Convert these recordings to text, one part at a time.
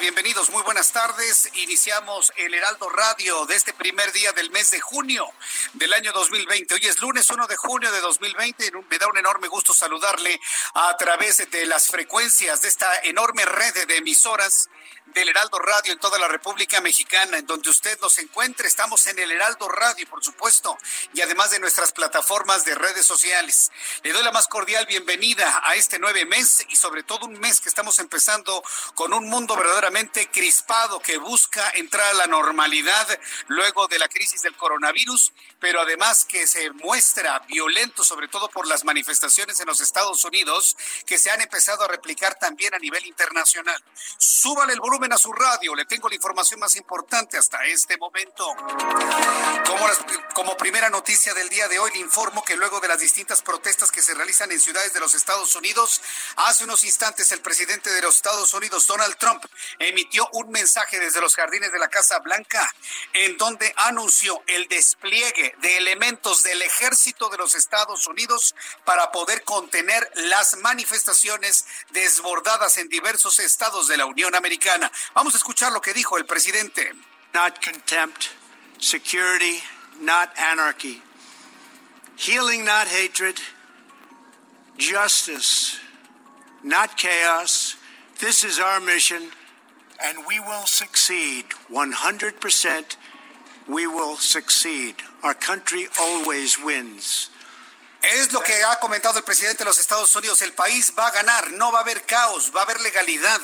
Bienvenidos, muy buenas tardes. Iniciamos el Heraldo Radio de este primer día del mes de junio del año 2020. Hoy es lunes 1 de junio de 2020. Me da un enorme gusto saludarle a través de las frecuencias de esta enorme red de emisoras del Heraldo Radio en toda la República Mexicana, en donde usted nos encuentre. Estamos en el Heraldo Radio, por supuesto, y además de nuestras plataformas de redes sociales. Le doy la más cordial bienvenida a este nueve mes y sobre todo un mes que estamos empezando con un mundo verdaderamente crispado que busca entrar a la normalidad luego de la crisis del coronavirus, pero además que se muestra violento, sobre todo por las manifestaciones en los Estados Unidos, que se han empezado a replicar también a nivel internacional. Súbale el volumen a su radio, le tengo la información más importante hasta este momento. Como, como primera noticia del día de hoy, le informo que luego de las distintas protestas que se realizan en ciudades de los Estados Unidos, hace unos instantes el presidente de los Estados Unidos, Donald Trump, emitió un mensaje desde los jardines de la Casa Blanca, en donde anunció el despliegue de elementos del ejército de los Estados Unidos para poder contener las manifestaciones desbordadas en diversos estados de la Unión Americana. Vamos a escuchar lo que dijo el presidente. not contempt, security, not anarchy, healing, not hatred, justice, not chaos. This is our mission, and we will succeed 100%. We will succeed. Our country always wins. Es lo que ha comentado el presidente de los Estados Unidos. El país va a ganar, no va a haber caos, va a haber legalidad.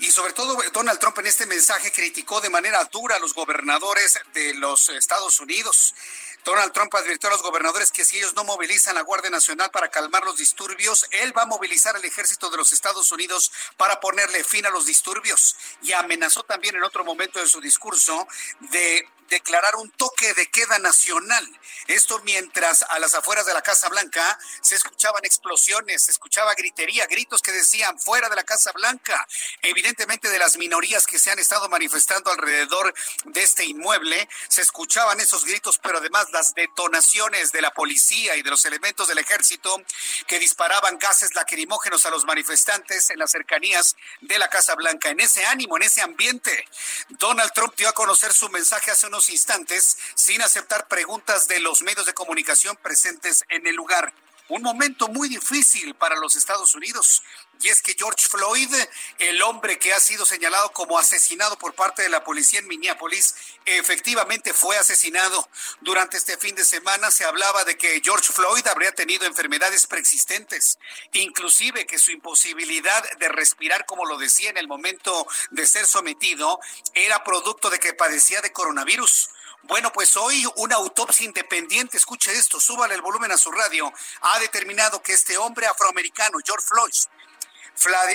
Y sobre todo Donald Trump en este mensaje criticó de manera dura a los gobernadores de los Estados Unidos. Donald Trump advirtió a los gobernadores que si ellos no movilizan la Guardia Nacional para calmar los disturbios, él va a movilizar al ejército de los Estados Unidos para ponerle fin a los disturbios. Y amenazó también en otro momento de su discurso de declarar un toque de queda nacional. Esto mientras a las afueras de la Casa Blanca se escuchaban explosiones, se escuchaba gritería, gritos que decían fuera de la Casa Blanca, evidentemente de las minorías que se han estado manifestando alrededor de este inmueble, se escuchaban esos gritos, pero además las detonaciones de la policía y de los elementos del ejército que disparaban gases lacrimógenos a los manifestantes en las cercanías de la Casa Blanca. En ese ánimo, en ese ambiente, Donald Trump dio a conocer su mensaje hace unos instantes sin aceptar preguntas de los medios de comunicación presentes en el lugar. Un momento muy difícil para los Estados Unidos. Y es que George Floyd, el hombre que ha sido señalado como asesinado por parte de la policía en Minneapolis, efectivamente fue asesinado. Durante este fin de semana se hablaba de que George Floyd habría tenido enfermedades preexistentes, inclusive que su imposibilidad de respirar, como lo decía en el momento de ser sometido, era producto de que padecía de coronavirus. Bueno, pues hoy una autopsia independiente, escuche esto, súbale el volumen a su radio, ha determinado que este hombre afroamericano, George Floyd,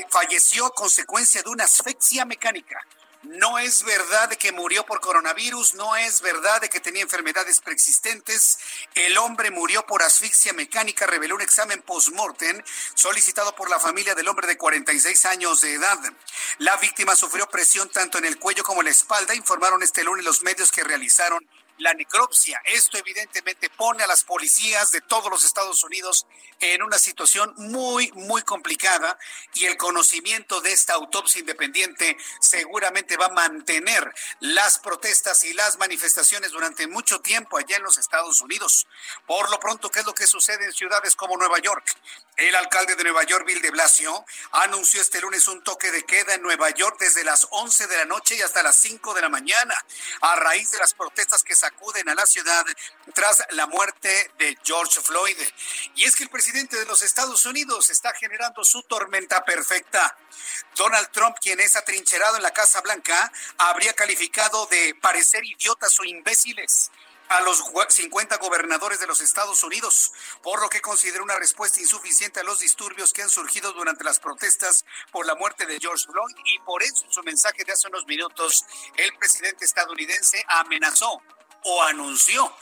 falleció a consecuencia de una asfixia mecánica. No es verdad de que murió por coronavirus, no es verdad de que tenía enfermedades preexistentes. El hombre murió por asfixia mecánica, reveló un examen post-mortem solicitado por la familia del hombre de 46 años de edad. La víctima sufrió presión tanto en el cuello como en la espalda, informaron este lunes los medios que realizaron la necropsia. Esto evidentemente pone a las policías de todos los Estados Unidos en una situación muy, muy complicada y el conocimiento de esta autopsia independiente seguramente va a mantener las protestas y las manifestaciones durante mucho tiempo allá en los Estados Unidos. Por lo pronto, ¿qué es lo que sucede en ciudades como Nueva York? El alcalde de Nueva York, Bill de Blasio, anunció este lunes un toque de queda en Nueva York desde las 11 de la noche y hasta las 5 de la mañana, a raíz de las protestas que sacuden a la ciudad tras la muerte de George Floyd. Y es que el presidente de los Estados Unidos está generando su tormenta perfecta. Donald Trump, quien es atrincherado en la Casa Blanca, habría calificado de parecer idiotas o imbéciles a los 50 gobernadores de los Estados Unidos, por lo que considera una respuesta insuficiente a los disturbios que han surgido durante las protestas por la muerte de George Floyd y por eso en su mensaje de hace unos minutos el presidente estadounidense amenazó o anunció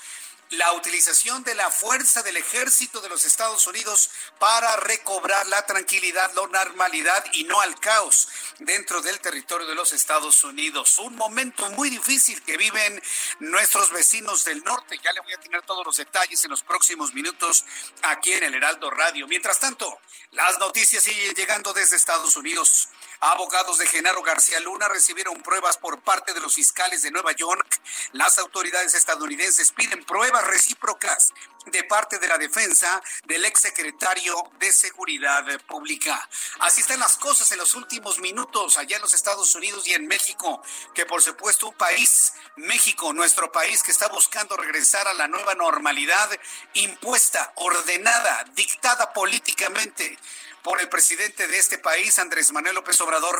la utilización de la fuerza del ejército de los Estados Unidos para recobrar la tranquilidad, la normalidad y no al caos dentro del territorio de los Estados Unidos. Un momento muy difícil que viven nuestros vecinos del norte. Ya le voy a tener todos los detalles en los próximos minutos aquí en el Heraldo Radio. Mientras tanto, las noticias siguen llegando desde Estados Unidos. Abogados de Genaro García Luna recibieron pruebas por parte de los fiscales de Nueva York. Las autoridades estadounidenses piden pruebas recíprocas de parte de la defensa del exsecretario de Seguridad Pública. Así están las cosas en los últimos minutos allá en los Estados Unidos y en México, que por supuesto un país, México, nuestro país que está buscando regresar a la nueva normalidad impuesta, ordenada, dictada políticamente por el presidente de este país, Andrés Manuel López Obrador,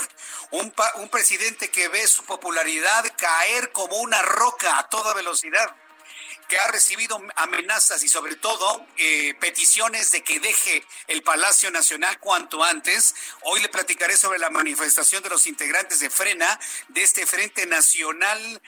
un, presidente que ve su popularidad caer como una roca a toda velocidad que ha recibido amenazas y sobre todo eh, peticiones de que deje el Palacio Nacional cuanto antes. Hoy le platicaré sobre la manifestación de los integrantes de Frena, de este Frente Nacional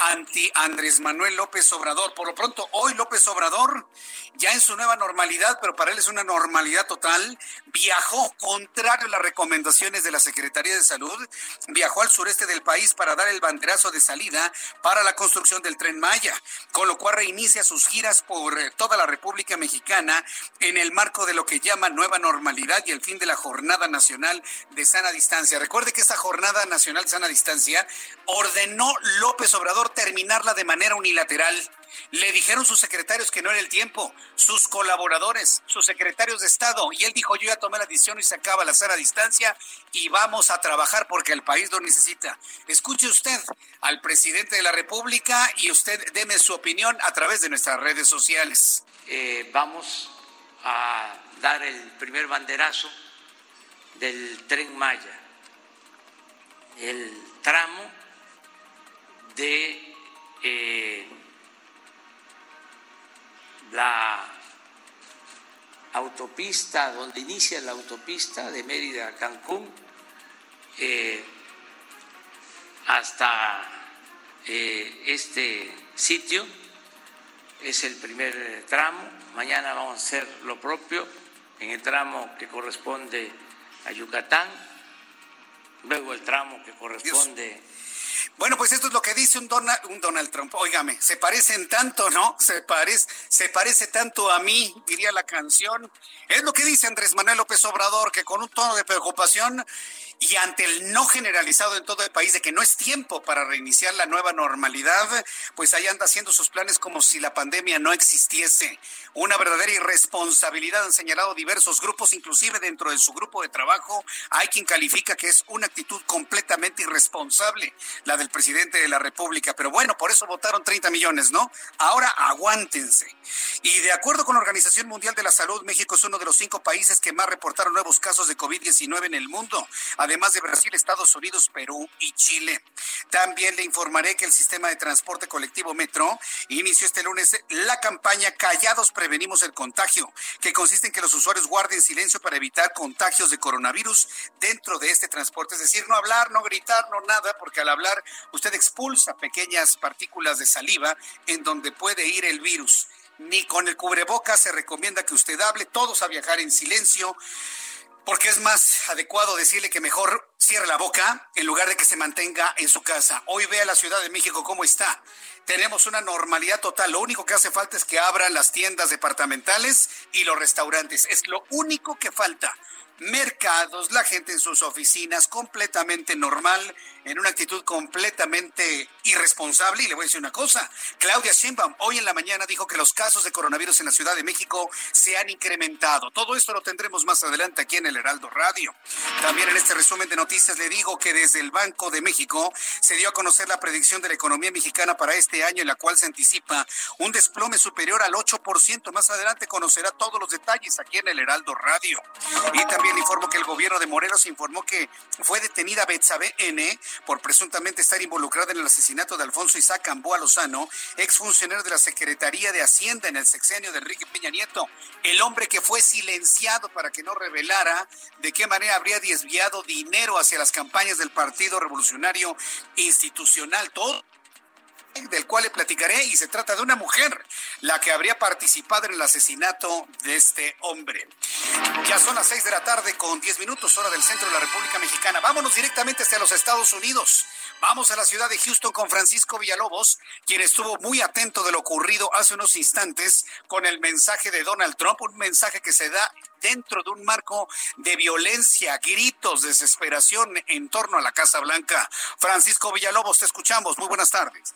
anti Andrés Manuel López Obrador. Por lo pronto, hoy López Obrador, ya en su nueva normalidad, pero para él es una normalidad total, viajó contrario a las recomendaciones de la Secretaría de Salud, viajó al sureste del país para dar el banderazo de salida para la construcción del tren Maya, con lo cual reinicia sus giras por eh, toda la República Mexicana en el marco de lo que llama nueva normalidad y el fin de la Jornada Nacional de Sana Distancia. Recuerde que esta Jornada Nacional de Sana Distancia ordenó López Obrador terminarla de manera unilateral. Le dijeron sus secretarios que no era el tiempo, sus colaboradores, sus secretarios de Estado, y él dijo, yo ya tomé la decisión y se acaba la a distancia y vamos a trabajar porque el país lo necesita. Escuche usted al presidente de la República y usted deme su opinión a través de nuestras redes sociales. Eh, vamos a dar el primer banderazo del tren Maya, el tramo de eh, la autopista, donde inicia la autopista de Mérida a Cancún, eh, hasta eh, este sitio. Es el primer tramo. Mañana vamos a hacer lo propio en el tramo que corresponde a Yucatán, luego el tramo que corresponde bueno, pues esto es lo que dice un Donald, un Donald Trump. Óigame, se parecen tanto, ¿no? Se parece, se parece tanto a mí, diría la canción. Es lo que dice Andrés Manuel López Obrador, que con un tono de preocupación y ante el no generalizado en todo el país de que no es tiempo para reiniciar la nueva normalidad, pues ahí anda haciendo sus planes como si la pandemia no existiese. Una verdadera irresponsabilidad han señalado diversos grupos, inclusive dentro de su grupo de trabajo hay quien califica que es una actitud completamente irresponsable la del presidente de la República. Pero bueno, por eso votaron 30 millones, ¿no? Ahora aguántense. Y de acuerdo con la Organización Mundial de la Salud, México es uno de los cinco países que más reportaron nuevos casos de COVID-19 en el mundo además de Brasil, Estados Unidos, Perú y Chile. También le informaré que el sistema de transporte colectivo Metro inició este lunes la campaña Callados Prevenimos el Contagio, que consiste en que los usuarios guarden silencio para evitar contagios de coronavirus dentro de este transporte. Es decir, no hablar, no gritar, no nada, porque al hablar usted expulsa pequeñas partículas de saliva en donde puede ir el virus ni con el cubreboca se recomienda que usted hable, todos a viajar en silencio porque es más adecuado decirle que mejor cierre la boca en lugar de que se mantenga en su casa. Hoy ve a la Ciudad de México cómo está. Tenemos una normalidad total. Lo único que hace falta es que abran las tiendas departamentales y los restaurantes. Es lo único que falta mercados, la gente en sus oficinas, completamente normal, en una actitud completamente irresponsable. Y le voy a decir una cosa, Claudia Sheinbaum hoy en la mañana dijo que los casos de coronavirus en la Ciudad de México se han incrementado. Todo esto lo tendremos más adelante aquí en el Heraldo Radio. También en este resumen de noticias le digo que desde el Banco de México se dio a conocer la predicción de la economía mexicana para este año en la cual se anticipa un desplome superior al 8%. Más adelante conocerá todos los detalles aquí en el Heraldo Radio. Y también informo que el gobierno de Morelos informó que fue detenida Betsabe N por presuntamente estar involucrada en el asesinato de Alfonso Isaac Amboa Lozano, exfuncionario de la Secretaría de Hacienda en el sexenio de Enrique Peña Nieto, el hombre que fue silenciado para que no revelara de qué manera habría desviado dinero hacia las campañas del Partido Revolucionario Institucional. Todo del cual le platicaré y se trata de una mujer, la que habría participado en el asesinato de este hombre. Ya son las seis de la tarde con diez minutos hora del centro de la República Mexicana. Vámonos directamente hacia los Estados Unidos. Vamos a la ciudad de Houston con Francisco Villalobos, quien estuvo muy atento de lo ocurrido hace unos instantes con el mensaje de Donald Trump, un mensaje que se da dentro de un marco de violencia, gritos, desesperación en torno a la Casa Blanca. Francisco Villalobos, te escuchamos. Muy buenas tardes.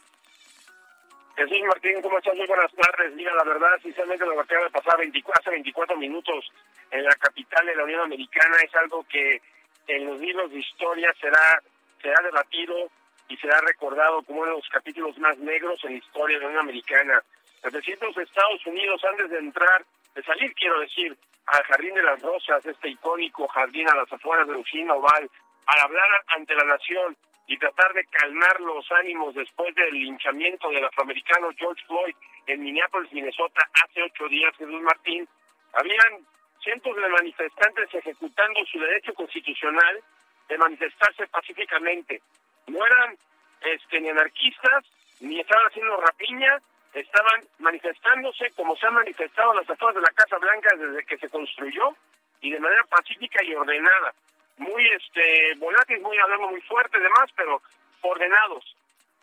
Jesús Martín, ¿cómo estás? Muy buenas tardes. Mira, la verdad, sinceramente, lo que acaba de pasar 24, hace 24 minutos en la capital de la Unión Americana es algo que en los libros de historia será, será debatido y será recordado como uno de los capítulos más negros en la historia de la Unión Americana. Los presidentes de Estados Unidos, antes de entrar, de salir, quiero decir, al Jardín de las Rosas, este icónico jardín a las afueras de Lucina Oval, al hablar ante la nación, y tratar de calmar los ánimos después del linchamiento del afroamericano George Floyd en Minneapolis, Minnesota, hace ocho días, Jesús Martín, habían cientos de manifestantes ejecutando su derecho constitucional de manifestarse pacíficamente. No eran este, ni anarquistas, ni estaban haciendo rapiña, estaban manifestándose como se han manifestado las afueras de la Casa Blanca desde que se construyó y de manera pacífica y ordenada muy este volátiles, muy hablando muy fuerte, demás, pero ordenados.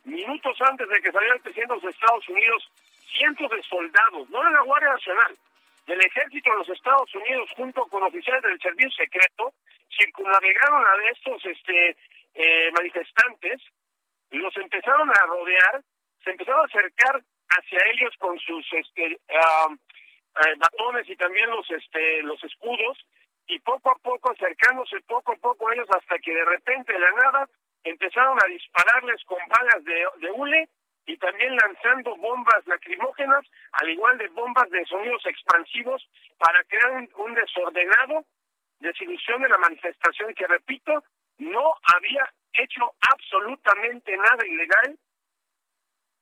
Minutos antes de que saliera el presidente de Estados Unidos, cientos de soldados, no de la Guardia Nacional, del ejército de los Estados Unidos, junto con oficiales del servicio secreto, circunnavegaron a estos este eh, manifestantes, los empezaron a rodear, se empezaron a acercar hacia ellos con sus este uh, batones y también los este los escudos y poco a poco acercándose poco a poco a ellos hasta que de repente de la nada empezaron a dispararles con balas de, de hule y también lanzando bombas lacrimógenas, al igual de bombas de sonidos expansivos para crear un, un desordenado desilusión de la manifestación que, repito, no había hecho absolutamente nada ilegal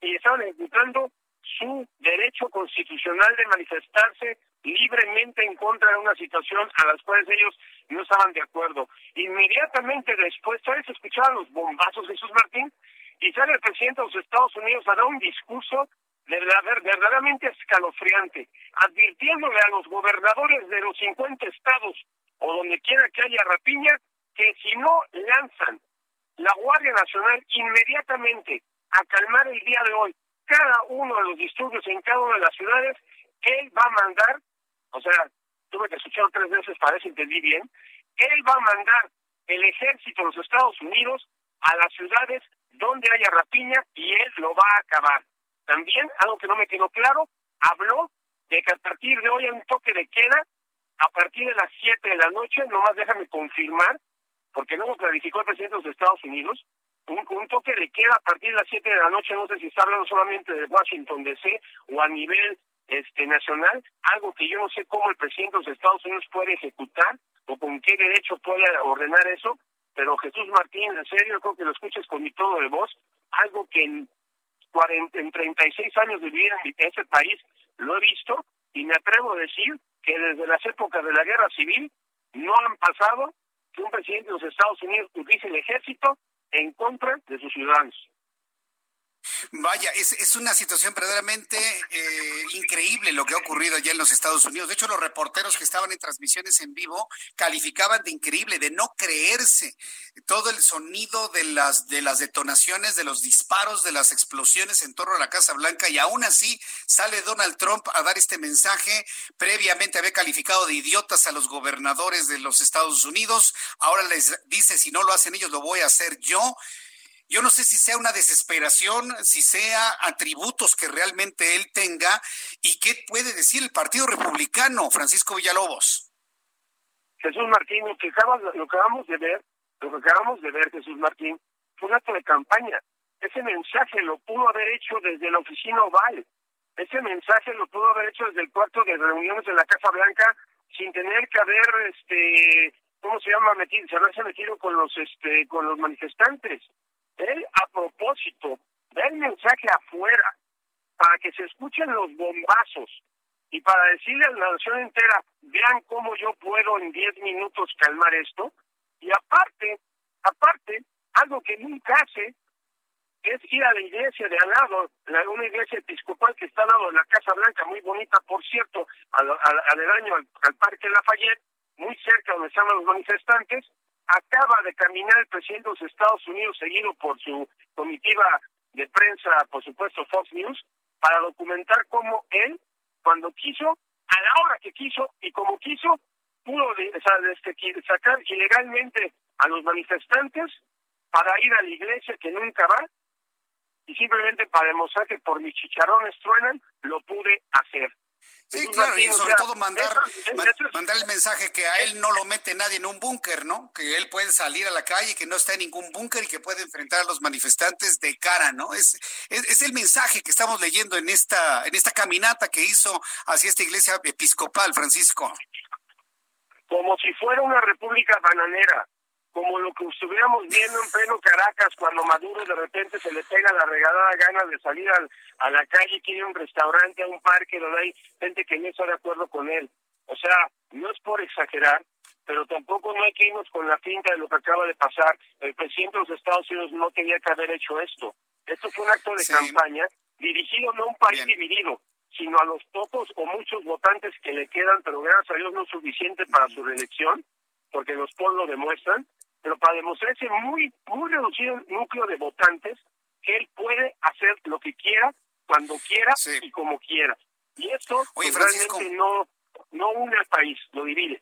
y estaban ejecutando su derecho constitucional de manifestarse libremente en contra de una situación a las cuales ellos no estaban de acuerdo. Inmediatamente después, ¿sabes? Escuchaban los bombazos de Jesús Martín y sale el presidente de los Estados Unidos a dar un discurso verdaderamente escalofriante, advirtiéndole a los gobernadores de los 50 estados o donde quiera que haya rapiña, que si no lanzan la Guardia Nacional inmediatamente a calmar el día de hoy cada uno de los disturbios en cada una de las ciudades, él va a mandar o sea, tuve que escuchar tres veces para si entendí bien, él va a mandar el ejército de los Estados Unidos a las ciudades donde haya rapiña y él lo va a acabar. También, algo que no me quedó claro, habló de que a partir de hoy hay un toque de queda a partir de las 7 de la noche, nomás déjame confirmar, porque no lo clarificó el presidente de los Estados Unidos, un, un, toque de queda a partir de las 7 de la noche, no sé si está hablando solamente de Washington DC o a nivel este nacional, algo que yo no sé cómo el presidente de los Estados Unidos puede ejecutar o con qué derecho puede ordenar eso, pero Jesús Martín, en serio, creo que lo escuches con mi tono de voz, algo que en, 40, en 36 años de vida en ese país lo he visto y me atrevo a decir que desde las épocas de la guerra civil no han pasado que un presidente de los Estados Unidos utilice el ejército en contra de sus ciudadanos. Vaya, es, es una situación verdaderamente eh, increíble lo que ha ocurrido allá en los Estados Unidos. De hecho, los reporteros que estaban en transmisiones en vivo calificaban de increíble, de no creerse todo el sonido de las, de las detonaciones, de los disparos, de las explosiones en torno a la Casa Blanca y aún así sale Donald Trump a dar este mensaje. Previamente había calificado de idiotas a los gobernadores de los Estados Unidos. Ahora les dice, si no lo hacen ellos, lo voy a hacer yo. Yo no sé si sea una desesperación, si sea atributos que realmente él tenga y qué puede decir el Partido Republicano, Francisco Villalobos. Jesús Martín, lo que, acabamos de ver, lo que acabamos de ver, Jesús Martín, fue un acto de campaña. Ese mensaje lo pudo haber hecho desde la oficina oval. Ese mensaje lo pudo haber hecho desde el cuarto de reuniones de la Casa Blanca sin tener que haber, este, ¿cómo se llama? Metido, se haberse metido con los, este, con los manifestantes él a propósito da el mensaje afuera para que se escuchen los bombazos y para decirle a la nación entera, vean cómo yo puedo en 10 minutos calmar esto. Y aparte, aparte, algo que nunca hace es ir a la iglesia de al lado, una iglesia episcopal que está al lado de la Casa Blanca, muy bonita, por cierto, al, al, al, al Parque Lafayette, muy cerca donde están los manifestantes, acaba de caminar el presidente de los Estados Unidos, seguido por su comitiva de prensa, por supuesto Fox News, para documentar cómo él, cuando quiso, a la hora que quiso y como quiso, pudo este, sacar ilegalmente a los manifestantes para ir a la iglesia que nunca va y simplemente para demostrar que por mis chicharrones truenan, lo pude hacer. Sí, claro, y sobre todo mandar, mandar el mensaje que a él no lo mete nadie en un búnker, ¿no? Que él puede salir a la calle, que no está en ningún búnker y que puede enfrentar a los manifestantes de cara, ¿no? Es, es, el mensaje que estamos leyendo en esta, en esta caminata que hizo hacia esta iglesia episcopal, Francisco. Como si fuera una república bananera como lo que estuviéramos viendo en pleno Caracas cuando Maduro de repente se le pega la regalada gana de salir a la calle, quiere un restaurante, a un parque donde hay gente que no está de acuerdo con él. O sea, no es por exagerar, pero tampoco no hay que irnos con la finta de lo que acaba de pasar. El presidente de los Estados Unidos no tenía que haber hecho esto. Esto fue un acto de campaña dirigido no a un país dividido, sino a los pocos o muchos votantes que le quedan, pero gracias a Dios no es suficiente para su reelección, porque los polls lo demuestran, pero para demostrar ese muy, muy reducido núcleo de votantes que él puede hacer lo que quiera, cuando quiera y como quiera. Y esto pues, realmente no, no une al país, lo divide.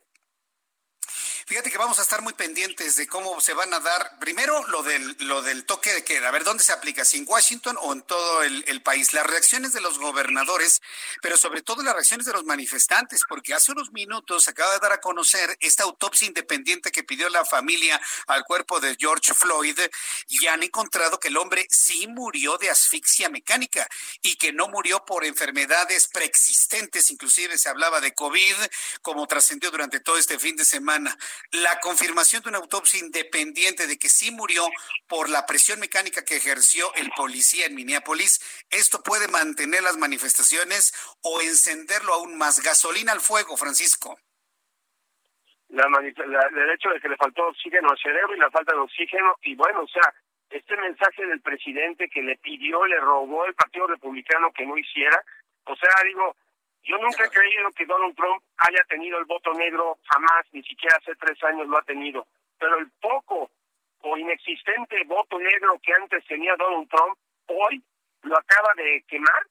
Fíjate que vamos a estar muy pendientes de cómo se van a dar, primero lo del, lo del toque de queda, a ver dónde se aplica, si en Washington o en todo el, país, las reacciones de los gobernadores, pero sobre todo las reacciones de los manifestantes, porque hace unos minutos acaba de dar a conocer esta autopsia independiente que pidió la familia al cuerpo de George Floyd y han encontrado que el hombre sí murió de asfixia mecánica y que no murió por enfermedades preexistentes, inclusive se hablaba de COVID, como trascendió durante todo este fin de semana la confirmación de una autopsia independiente de que sí murió por la presión mecánica que ejerció el policía en Minneapolis, ¿esto puede mantener las manifestaciones o encenderlo aún más? Gasolina al fuego, Francisco. La, el hecho de que le faltó oxígeno al cerebro y la falta de oxígeno, y bueno, o sea, este mensaje del presidente que le pidió, le robó el Partido Republicano que no hiciera, o sea, digo, yo nunca he creído que Donald Trump haya tenido el voto negro, jamás, ni siquiera hace tres años lo ha tenido. Pero el poco o inexistente voto negro que antes tenía Donald Trump, hoy lo acaba de quemar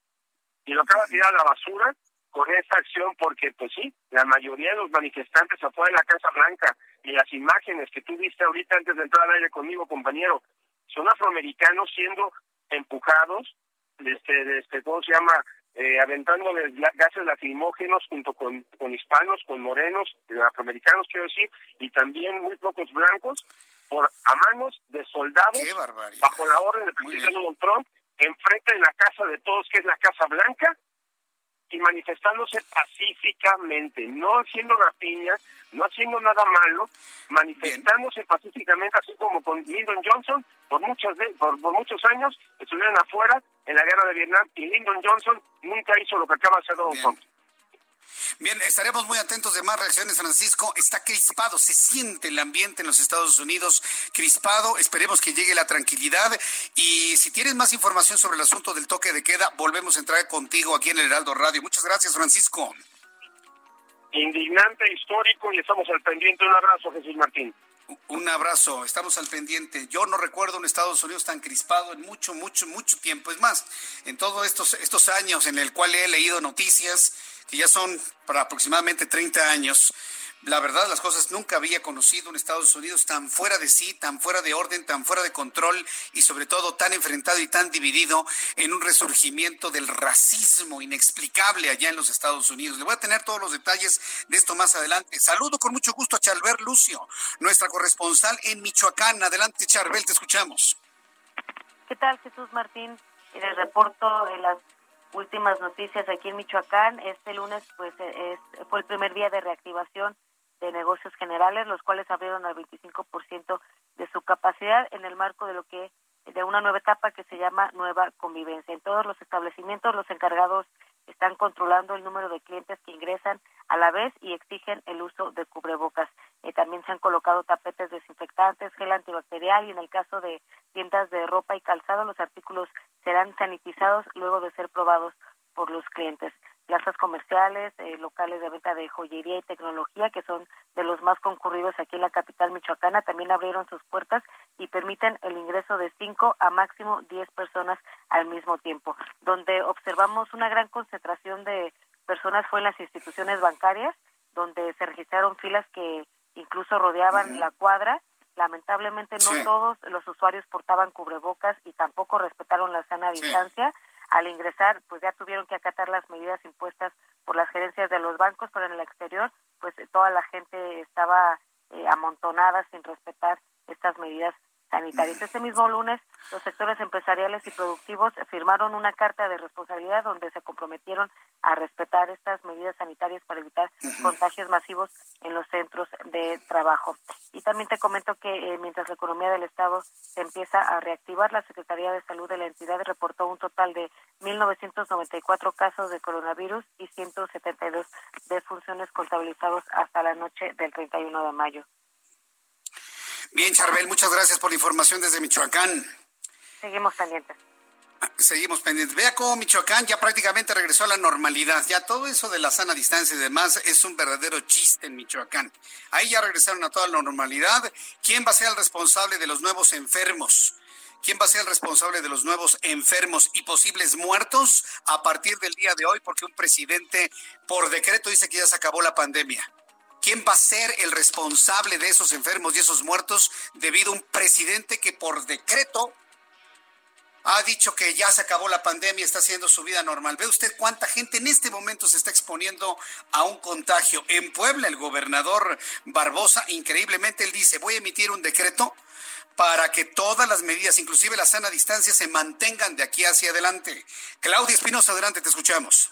y lo acaba de tirar a la basura con esta acción porque, pues sí, la mayoría de los manifestantes afuera de la Casa Blanca y las imágenes que tú viste ahorita antes de entrar al aire conmigo, compañero, son afroamericanos siendo empujados, este, este, ¿cómo se llama? Eh, aventándoles gases lacrimógenos junto con, con hispanos, con morenos, afroamericanos quiero decir, y también muy pocos blancos, por a manos de soldados bajo la orden del presidente Donald Trump, enfrente de la casa de todos, que es la Casa Blanca, y manifestándose pacíficamente, no haciendo rapiña, no haciendo nada malo, manifestándose pacíficamente, así como con Lyndon Johnson, por, muchas por, por muchos años estuvieron afuera en la guerra de Vietnam y Lyndon Johnson nunca hizo lo que acaba de hacer Donald Trump. Bien, estaremos muy atentos de más reacciones, Francisco. Está crispado, se siente el ambiente en los Estados Unidos crispado. Esperemos que llegue la tranquilidad. Y si tienes más información sobre el asunto del toque de queda, volvemos a entrar contigo aquí en el Heraldo Radio. Muchas gracias, Francisco. Indignante, histórico y estamos al pendiente. Un abrazo, Jesús Martín. Un abrazo, estamos al pendiente. Yo no recuerdo un Estados Unidos tan crispado en mucho, mucho, mucho tiempo. Es más, en todos estos, estos años en el cual he leído noticias, que ya son para aproximadamente 30 años, la verdad las cosas nunca había conocido un Estados Unidos tan fuera de sí, tan fuera de orden, tan fuera de control y sobre todo tan enfrentado y tan dividido en un resurgimiento del racismo inexplicable allá en los Estados Unidos. Le voy a tener todos los detalles de esto más adelante. Saludo con mucho gusto a Chalver Lucio, nuestra corresponsal en Michoacán. Adelante, Charbel, te escuchamos. ¿Qué tal, Jesús Martín? Les reporto de las últimas noticias aquí en Michoacán. Este lunes pues es, fue el primer día de reactivación de negocios generales, los cuales abrieron al 25% de su capacidad en el marco de lo que de una nueva etapa que se llama nueva convivencia. En todos los establecimientos los encargados están controlando el número de clientes que ingresan a la vez y exigen el uso de cubrebocas. Eh, también se han colocado tapetes desinfectantes, gel antibacterial y en el caso de tiendas de ropa y calzado los artículos serán sanitizados luego de ser probados por los clientes plazas comerciales, eh, locales de venta de joyería y tecnología, que son de los más concurridos aquí en la capital michoacana, también abrieron sus puertas y permiten el ingreso de cinco a máximo diez personas al mismo tiempo. Donde observamos una gran concentración de personas fue en las instituciones bancarias, donde se registraron filas que incluso rodeaban la cuadra. Lamentablemente no todos los usuarios portaban cubrebocas y tampoco respetaron la sana distancia al ingresar pues ya tuvieron que acatar las medidas impuestas por las gerencias de los bancos, pero en el exterior pues toda la gente estaba eh, amontonada sin respetar estas medidas sanitarias. Este mismo lunes, los sectores empresariales y productivos firmaron una carta de responsabilidad donde se comprometieron a respetar estas medidas sanitarias para evitar contagios masivos en los centros de trabajo. Y también te comento que eh, mientras la economía del Estado se empieza a reactivar, la Secretaría de Salud de la entidad reportó un total de 1.994 casos de coronavirus y 172 defunciones contabilizados hasta la noche del 31 de mayo. Bien, Charbel, muchas gracias por la información desde Michoacán. Seguimos pendientes. Seguimos pendientes. Vea cómo Michoacán ya prácticamente regresó a la normalidad. Ya todo eso de la sana distancia y demás es un verdadero chiste en Michoacán. Ahí ya regresaron a toda la normalidad. ¿Quién va a ser el responsable de los nuevos enfermos? ¿Quién va a ser el responsable de los nuevos enfermos y posibles muertos a partir del día de hoy? Porque un presidente por decreto dice que ya se acabó la pandemia. ¿Quién va a ser el responsable de esos enfermos y esos muertos debido a un presidente que por decreto ha dicho que ya se acabó la pandemia, está haciendo su vida normal. ¿Ve usted cuánta gente en este momento se está exponiendo a un contagio? En Puebla, el gobernador Barbosa, increíblemente, él dice, voy a emitir un decreto para que todas las medidas, inclusive la sana distancia, se mantengan de aquí hacia adelante. Claudia Espinosa, adelante, te escuchamos.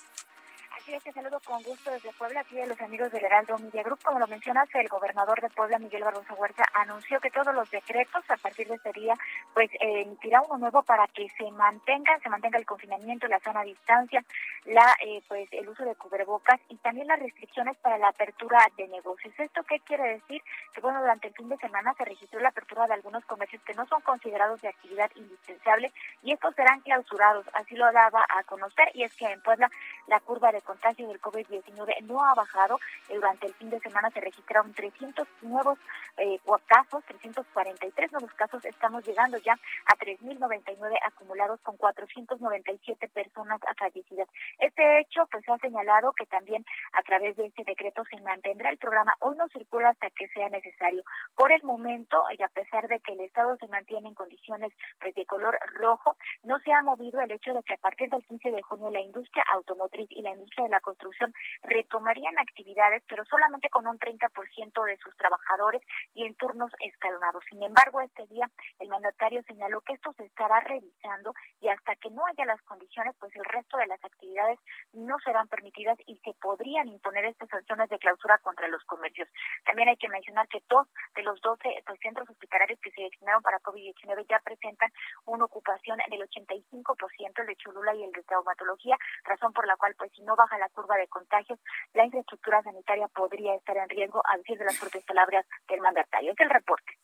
Así te saludo con gusto desde Puebla, aquí de los amigos del Heraldo Media Group. Como lo mencionaste, el gobernador de Puebla, Miguel Barbosa Huerta, anunció que todos los decretos a partir de este día, pues eh, emitirá uno nuevo para que se mantenga, se mantenga el confinamiento, la zona distancia, la eh, pues el uso de cubrebocas y también las restricciones para la apertura de negocios. ¿Esto qué quiere decir? Que bueno, durante el fin de semana se registró la apertura de algunos comercios que no son considerados de actividad indispensable y estos serán clausurados. Así lo daba a conocer y es que en Puebla la curva de contagio del COVID-19 no ha bajado. Durante el fin de semana se registraron 300 nuevos eh, casos, 343 nuevos casos. Estamos llegando ya a 3.099 acumulados con 497 personas fallecidas. Este hecho pues ha señalado que también a través de este decreto se mantendrá el programa Hoy no circula hasta que sea necesario. Por el momento, y a pesar de que el Estado se mantiene en condiciones pues, de color rojo, no se ha movido el hecho de que a partir del 15 de junio la industria automotriz y la industria de la construcción retomarían actividades, pero solamente con un 30% de sus trabajadores y en turnos escalonados. Sin embargo, este día el mandatario señaló que esto se estará revisando y hasta que no haya las condiciones, pues el resto de las actividades no serán permitidas y se podrían imponer estas sanciones de clausura contra los comercios. También hay que mencionar que dos de los 12 pues, centros hospitalarios que se destinaron para COVID-19 ya presentan una ocupación del 85%, el de Cholula y el de traumatología, razón por la cual, pues si no baja baja la curva de contagios, la infraestructura sanitaria podría estar en riesgo, a decir de las propias palabras del mandatario. Es el reporte.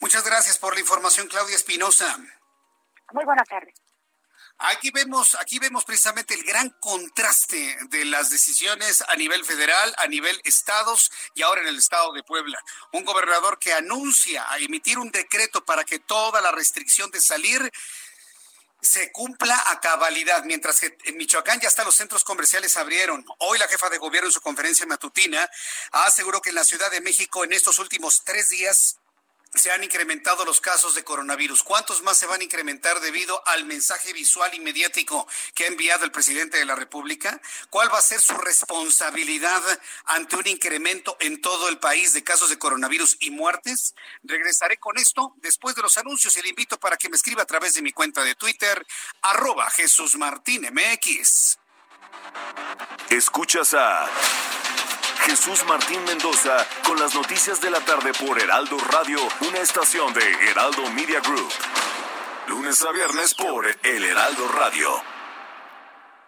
Muchas gracias por la información, Claudia Espinosa. Muy buenas tardes. Aquí vemos, aquí vemos precisamente el gran contraste de las decisiones a nivel federal, a nivel estados y ahora en el estado de Puebla. Un gobernador que anuncia a emitir un decreto para que toda la restricción de salir se cumpla a cabalidad, mientras que en Michoacán ya hasta los centros comerciales abrieron. Hoy la jefa de gobierno en su conferencia matutina aseguró que en la Ciudad de México en estos últimos tres días se han incrementado los casos de coronavirus. ¿Cuántos más se van a incrementar debido al mensaje visual y mediático que ha enviado el presidente de la República? ¿Cuál va a ser su responsabilidad ante un incremento en todo el país de casos de coronavirus y muertes? Regresaré con esto después de los anuncios y le invito para que me escriba a través de mi cuenta de Twitter, arroba Jesús Martín MX. Escuchas a Jesús Martín Mendoza con las noticias de la tarde por Heraldo Radio, una estación de Heraldo Media Group. Lunes a viernes por El Heraldo Radio.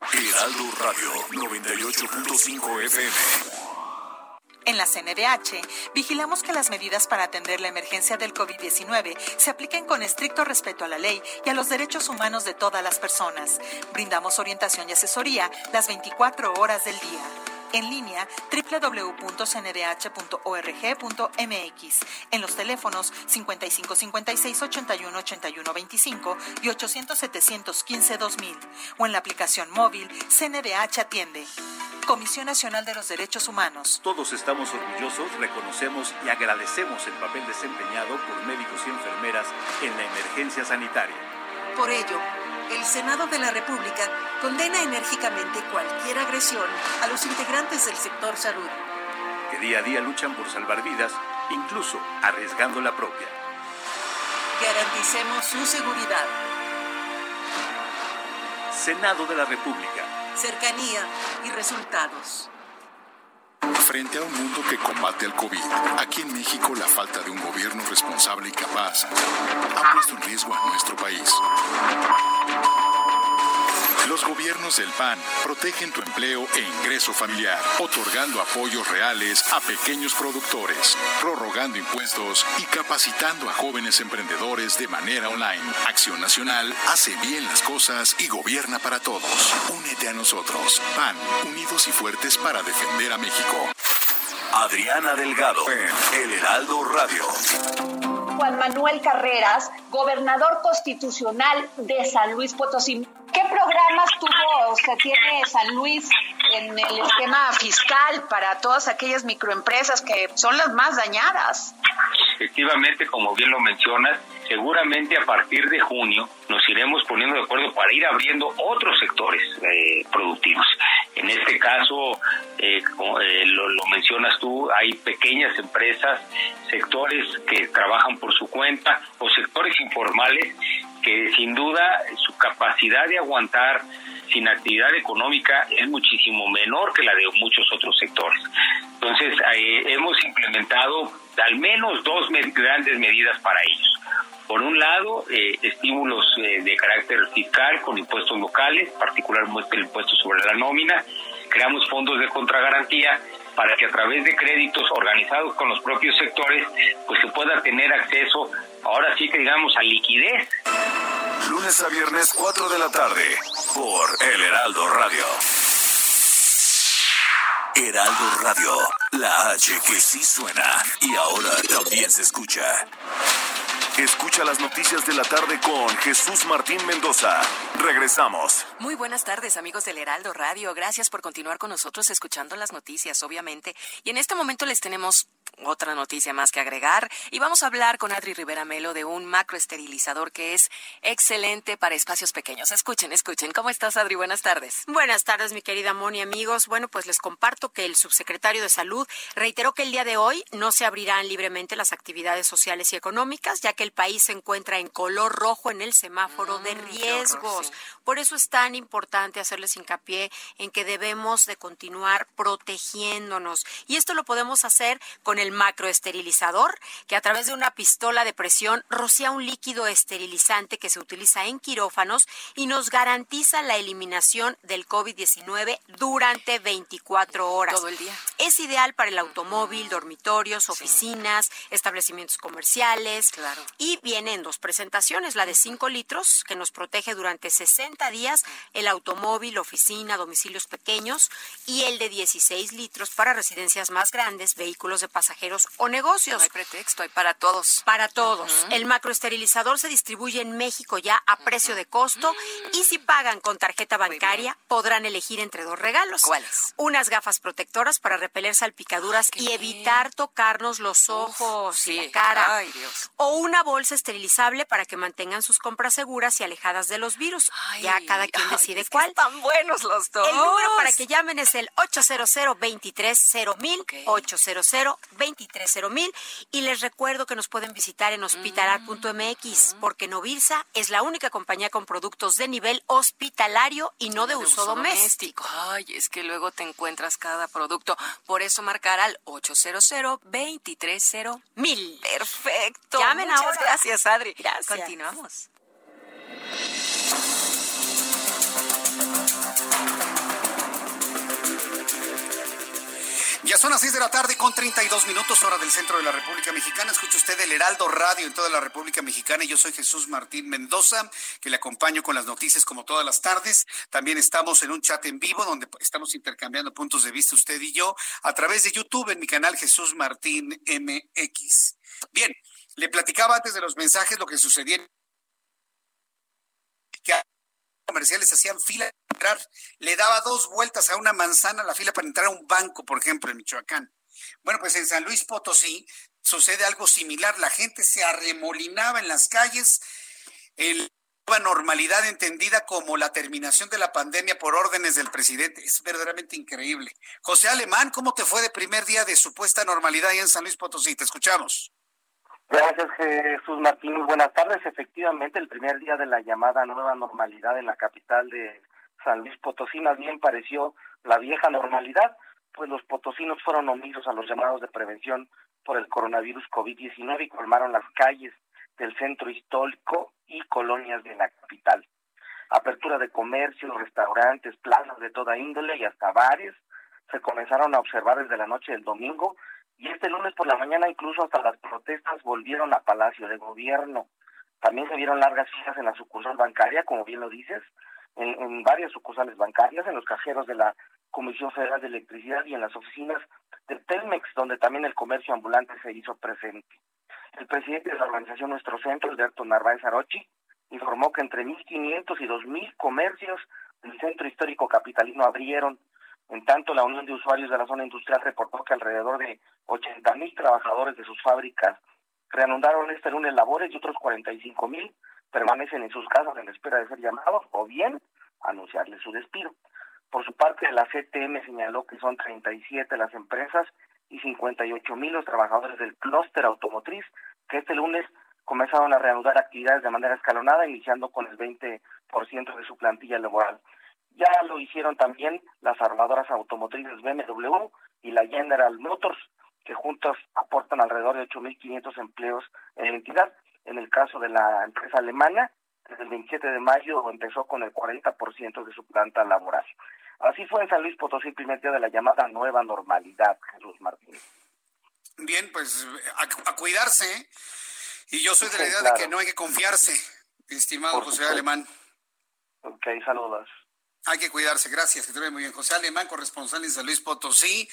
Heraldo Radio 98.5 FM. En la CNDH, vigilamos que las medidas para atender la emergencia del COVID-19 se apliquen con estricto respeto a la ley y a los derechos humanos de todas las personas. Brindamos orientación y asesoría las 24 horas del día en línea www.cndh.org.mx, en los teléfonos 55 56 81 81 25 y 800 715 2000 o en la aplicación móvil CNDH Atiende. Comisión Nacional de los Derechos Humanos. Todos estamos orgullosos, reconocemos y agradecemos el papel desempeñado por médicos y enfermeras en la emergencia sanitaria. Por ello, el Senado de la República condena enérgicamente cualquier agresión a los integrantes del sector salud. Que día a día luchan por salvar vidas, incluso arriesgando la propia. Garanticemos su seguridad. Senado de la República. Cercanía y resultados. Frente a un mundo que combate al COVID, aquí en México la falta de un gobierno responsable y capaz ha puesto en riesgo a nuestro país. Los gobiernos del PAN protegen tu empleo e ingreso familiar, otorgando apoyos reales a pequeños productores, prorrogando impuestos y capacitando a jóvenes emprendedores de manera online. Acción Nacional hace bien las cosas y gobierna para todos. Únete a nosotros. PAN, unidos y fuertes para defender a México. Adriana Delgado en El Heraldo Radio. Juan Manuel Carreras, gobernador constitucional de San Luis Potosí. ¿Qué programas tuvo o sea, tiene San Luis en el esquema fiscal para todas aquellas microempresas que son las más dañadas? Efectivamente, como bien lo mencionas, seguramente a partir de junio nos iremos poniendo de acuerdo para ir abriendo otros sectores eh, productivos. En este caso, eh, como, eh, lo, lo, mencionas tú, hay pequeñas empresas, sectores que trabajan por su cuenta o sectores informales que sin duda su capacidad de aguantar sin actividad económica es muchísimo menor que la de muchos otros sectores. Entonces, eh, hemos implementado al menos dos grandes medidas para ellos. Por un lado, eh, estímulos eh, de carácter fiscal con impuestos locales, particularmente el impuesto sobre la nómina. Creamos fondos de contragarantía para que a través de créditos organizados con los propios sectores, pues se pueda tener acceso, ahora sí que digamos, a liquidez. Lunes a viernes, 4 de la tarde, por El Heraldo Radio. Heraldo Radio, la H que sí suena y ahora también se escucha. Escucha las noticias de la tarde con Jesús Martín Mendoza. Regresamos. Muy buenas tardes, amigos del Heraldo Radio. Gracias por continuar con nosotros escuchando las noticias, obviamente. Y en este momento les tenemos otra noticia más que agregar. Y vamos a hablar con Adri Rivera Melo de un macroesterilizador que es excelente para espacios pequeños. Escuchen, escuchen. ¿Cómo estás, Adri? Buenas tardes. Buenas tardes, mi querida Moni, amigos. Bueno, pues les comparto que el subsecretario de Salud reiteró que el día de hoy no se abrirán libremente las actividades sociales y económicas, ya que el país se encuentra en color rojo en el semáforo de mm, riesgos. Por eso es tan importante hacerles hincapié en que debemos de continuar protegiéndonos. Y esto lo podemos hacer con el macroesterilizador, que a través de una pistola de presión rocía un líquido esterilizante que se utiliza en quirófanos y nos garantiza la eliminación del COVID-19 durante 24 horas. Todo el día. Es ideal para el automóvil, dormitorios, oficinas, establecimientos comerciales. Claro. Y viene en dos presentaciones, la de 5 litros, que nos protege durante 60 días el automóvil, oficina, domicilios pequeños y el de 16 litros para residencias más grandes, vehículos de pasajeros o negocios. No hay pretexto, hay para todos. Para todos. El macroesterilizador se distribuye en México ya a precio de costo y si pagan con tarjeta bancaria podrán elegir entre dos regalos. ¿Cuáles? Unas gafas protectoras para repeler salpicaduras y evitar tocarnos los ojos y la cara. Ay, Dios. O una bolsa esterilizable para que mantengan sus compras seguras y alejadas de los virus. Ay, ya cada quien decide cuál. Están buenos los dos. El número para que llamen es el 800 230 800 230 y les recuerdo que nos pueden visitar en hospitalar.mx porque Novirsa es la única compañía con productos de nivel hospitalario y no de, uso, doméstico. Ay, es que luego te encuentras cada producto. Por eso marcar al 800 230 Perfecto. Llamen Muchas ahora. Gracias, Adri. Gracias. Continuamos. Ya son las 6 de la tarde con 32 minutos hora del centro de la República Mexicana. Escucha usted el Heraldo Radio en toda la República Mexicana. Yo soy Jesús Martín Mendoza, que le acompaño con las noticias como todas las tardes. También estamos en un chat en vivo donde estamos intercambiando puntos de vista usted y yo a través de YouTube en mi canal Jesús Martín MX. Bien, le platicaba antes de los mensajes lo que sucedía que comerciales hacían fila entrar, le daba dos vueltas a una manzana la fila para entrar a un banco, por ejemplo, en Michoacán. Bueno, pues en San Luis Potosí sucede algo similar, la gente se arremolinaba en las calles, el nueva normalidad entendida como la terminación de la pandemia por órdenes del presidente. Es verdaderamente increíble. José Alemán, ¿cómo te fue de primer día de supuesta normalidad ahí en San Luis Potosí? Te escuchamos. Gracias, Jesús Martín. Buenas tardes. Efectivamente, el primer día de la llamada nueva normalidad en la capital de San Luis Potosí más bien pareció la vieja normalidad, pues los potosinos fueron omisos a los llamados de prevención por el coronavirus COVID-19 y colmaron las calles del centro histórico y colonias de la capital. Apertura de comercios, restaurantes, plazas de toda índole y hasta bares se comenzaron a observar desde la noche del domingo y este lunes por la mañana incluso hasta las protestas volvieron a Palacio de Gobierno. También se vieron largas filas en la sucursal bancaria, como bien lo dices, en, en, varias sucursales bancarias, en los cajeros de la Comisión Federal de Electricidad y en las oficinas de Telmex, donde también el comercio ambulante se hizo presente. El presidente de la organización Nuestro Centro, Alberto Narváez Arochi, informó que entre 1.500 y 2.000 comercios del centro histórico capitalino abrieron en tanto, la Unión de Usuarios de la Zona Industrial reportó que alrededor de 80 mil trabajadores de sus fábricas reanudaron este lunes labores y otros 45 mil permanecen en sus casas en espera de ser llamados o bien anunciarles su despido. Por su parte, la CTM señaló que son 37 las empresas y 58 mil los trabajadores del clúster automotriz que este lunes comenzaron a reanudar actividades de manera escalonada, iniciando con el 20% de su plantilla laboral. Ya lo hicieron también las armadoras automotrices BMW y la General Motors, que juntos aportan alrededor de 8.500 empleos en la entidad. En el caso de la empresa alemana, desde el 27 de mayo empezó con el 40% de su planta laboral. Así fue en San Luis Potosí primer día de la llamada nueva normalidad, Jesús Martín. Bien, pues a, a cuidarse. ¿eh? Y yo soy de la idea claro. de que no hay que confiarse, estimado Por José supuesto. Alemán. Ok, saludos. Hay que cuidarse, gracias, que te ve muy bien. José Alemán, corresponsal en San Luis Potosí.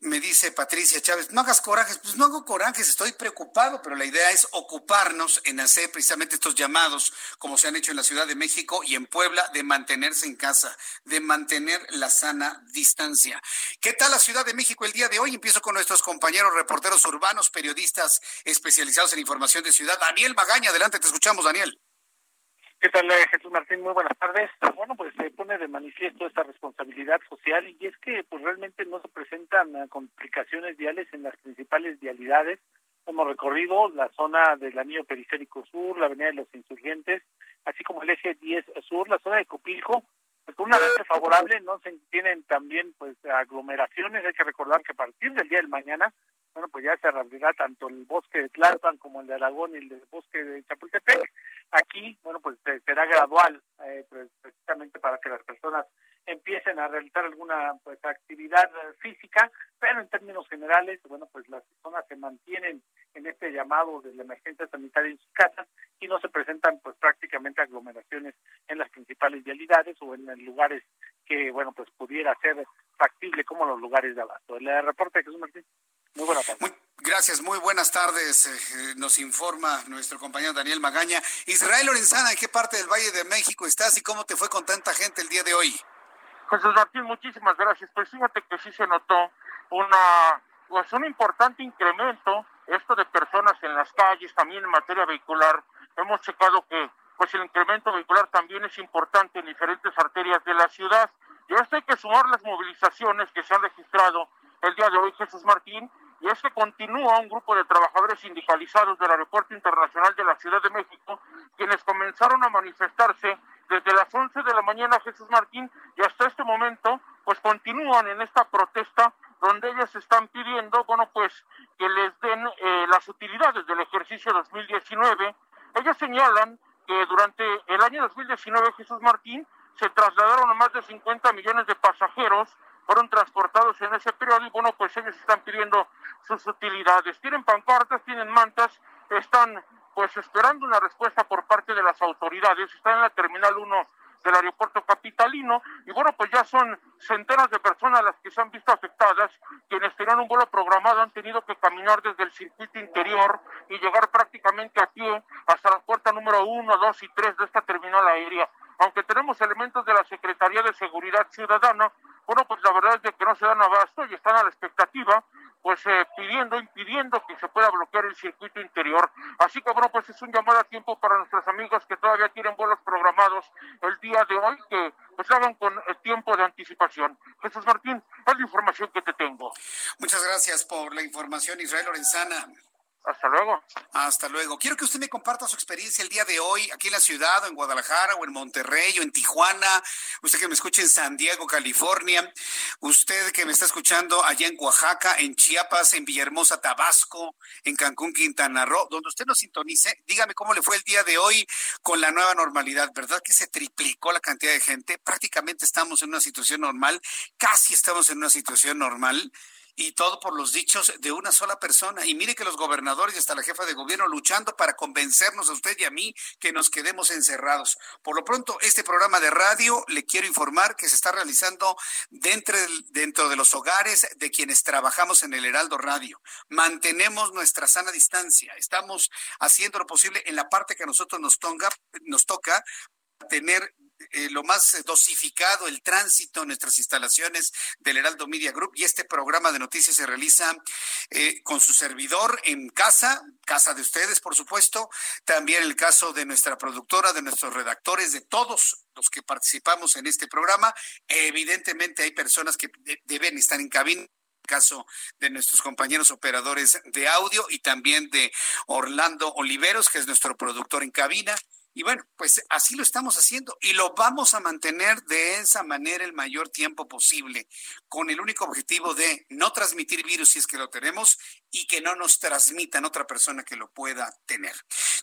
Me dice Patricia Chávez, no hagas corajes, pues no hago corajes, estoy preocupado, pero la idea es ocuparnos en hacer precisamente estos llamados, como se han hecho en la Ciudad de México y en Puebla, de mantenerse en casa, de mantener la sana distancia. ¿Qué tal la Ciudad de México el día de hoy? Empiezo con nuestros compañeros reporteros urbanos, periodistas especializados en información de ciudad. Daniel Magaña, adelante, te escuchamos, Daniel. ¿Qué tal, eh, Jesús Martín? Muy buenas tardes. Bueno, pues se pone de manifiesto esta responsabilidad social y es que pues realmente no se presentan eh, complicaciones viales en las principales vialidades. Hemos recorrido la zona del anillo periférico sur, la avenida de los insurgentes, así como el eje 10 sur, la zona de Copilco, pues una vez favorable no se tienen también pues aglomeraciones. Hay que recordar que a partir del día del mañana bueno, pues ya se reabrirá tanto el bosque de Tlalpan como el de Aragón y el del bosque de Chapultepec. Aquí, bueno, pues será gradual, eh, pues, precisamente para que las personas empiecen a realizar alguna pues actividad física, pero en términos generales, bueno, pues las personas se mantienen en este llamado de la emergencia sanitaria en sus casas y no se presentan pues prácticamente aglomeraciones en las principales vialidades o en lugares que, bueno, pues pudiera ser factible como los lugares de abasto. El reporte de Jesús Martín. Muy buenas tardes. gracias, muy buenas tardes. Eh, nos informa nuestro compañero Daniel Magaña. Israel Lorenzana, ¿en qué parte del Valle de México estás y cómo te fue con tanta gente el día de hoy? Jesús Martín, muchísimas gracias. Pues fíjate que sí se notó una, pues un importante incremento, esto de personas en las calles, también en materia vehicular. Hemos checado que pues el incremento vehicular también es importante en diferentes arterias de la ciudad. Y esto hay que sumar las movilizaciones que se han registrado el día de hoy, Jesús Martín, y es que continúa un grupo de trabajadores sindicalizados del Aeropuerto Internacional de la Ciudad de México, quienes comenzaron a manifestarse desde las 11 de la mañana, Jesús Martín, y hasta este momento, pues continúan en esta protesta donde ellos están pidiendo, bueno, pues que les den eh, las utilidades del ejercicio 2019. Ellos señalan que durante el año 2019, Jesús Martín, se trasladaron a más de 50 millones de pasajeros fueron transportados en ese periodo y bueno, pues ellos están pidiendo sus utilidades. Tienen pancartas, tienen mantas, están pues esperando una respuesta por parte de las autoridades. Están en la Terminal 1 del aeropuerto capitalino y bueno, pues ya son centenas de personas las que se han visto afectadas, quienes tenían un vuelo programado han tenido que caminar desde el circuito interior y llegar prácticamente a pie hasta la puerta número 1, 2 y 3 de esta terminal aérea. Aunque tenemos elementos de la Secretaría de Seguridad Ciudadana, bueno, pues la verdad es de que no se dan abasto y están a la expectativa, pues eh, pidiendo, impidiendo que se pueda bloquear el circuito interior. Así que, bueno, pues es un llamado a tiempo para nuestros amigos que todavía tienen vuelos programados el día de hoy, que pues hagan con el tiempo de anticipación. Jesús Martín, es la información que te tengo. Muchas gracias por la información, Israel Lorenzana. Hasta luego. Hasta luego. Quiero que usted me comparta su experiencia el día de hoy aquí en la ciudad, o en Guadalajara, o en Monterrey, o en Tijuana. Usted que me escuche en San Diego, California. Usted que me está escuchando allá en Oaxaca, en Chiapas, en Villahermosa, Tabasco, en Cancún, Quintana Roo, donde usted nos sintonice. Dígame cómo le fue el día de hoy con la nueva normalidad. ¿Verdad que se triplicó la cantidad de gente? Prácticamente estamos en una situación normal. Casi estamos en una situación normal y todo por los dichos de una sola persona. Y mire que los gobernadores y hasta la jefa de gobierno luchando para convencernos a usted y a mí que nos quedemos encerrados. Por lo pronto, este programa de radio le quiero informar que se está realizando dentro, dentro de los hogares de quienes trabajamos en el Heraldo Radio. Mantenemos nuestra sana distancia. Estamos haciendo lo posible en la parte que a nosotros nos nos toca tener eh, lo más dosificado el tránsito en nuestras instalaciones del Heraldo Media Group y este programa de noticias se realiza eh, con su servidor en casa, casa de ustedes, por supuesto, también el caso de nuestra productora, de nuestros redactores, de todos los que participamos en este programa. Evidentemente hay personas que deben estar en cabina caso de nuestros compañeros operadores de audio y también de Orlando Oliveros, que es nuestro productor en cabina. Y bueno, pues así lo estamos haciendo y lo vamos a mantener de esa manera el mayor tiempo posible, con el único objetivo de no transmitir virus si es que lo tenemos y que no nos transmitan otra persona que lo pueda tener.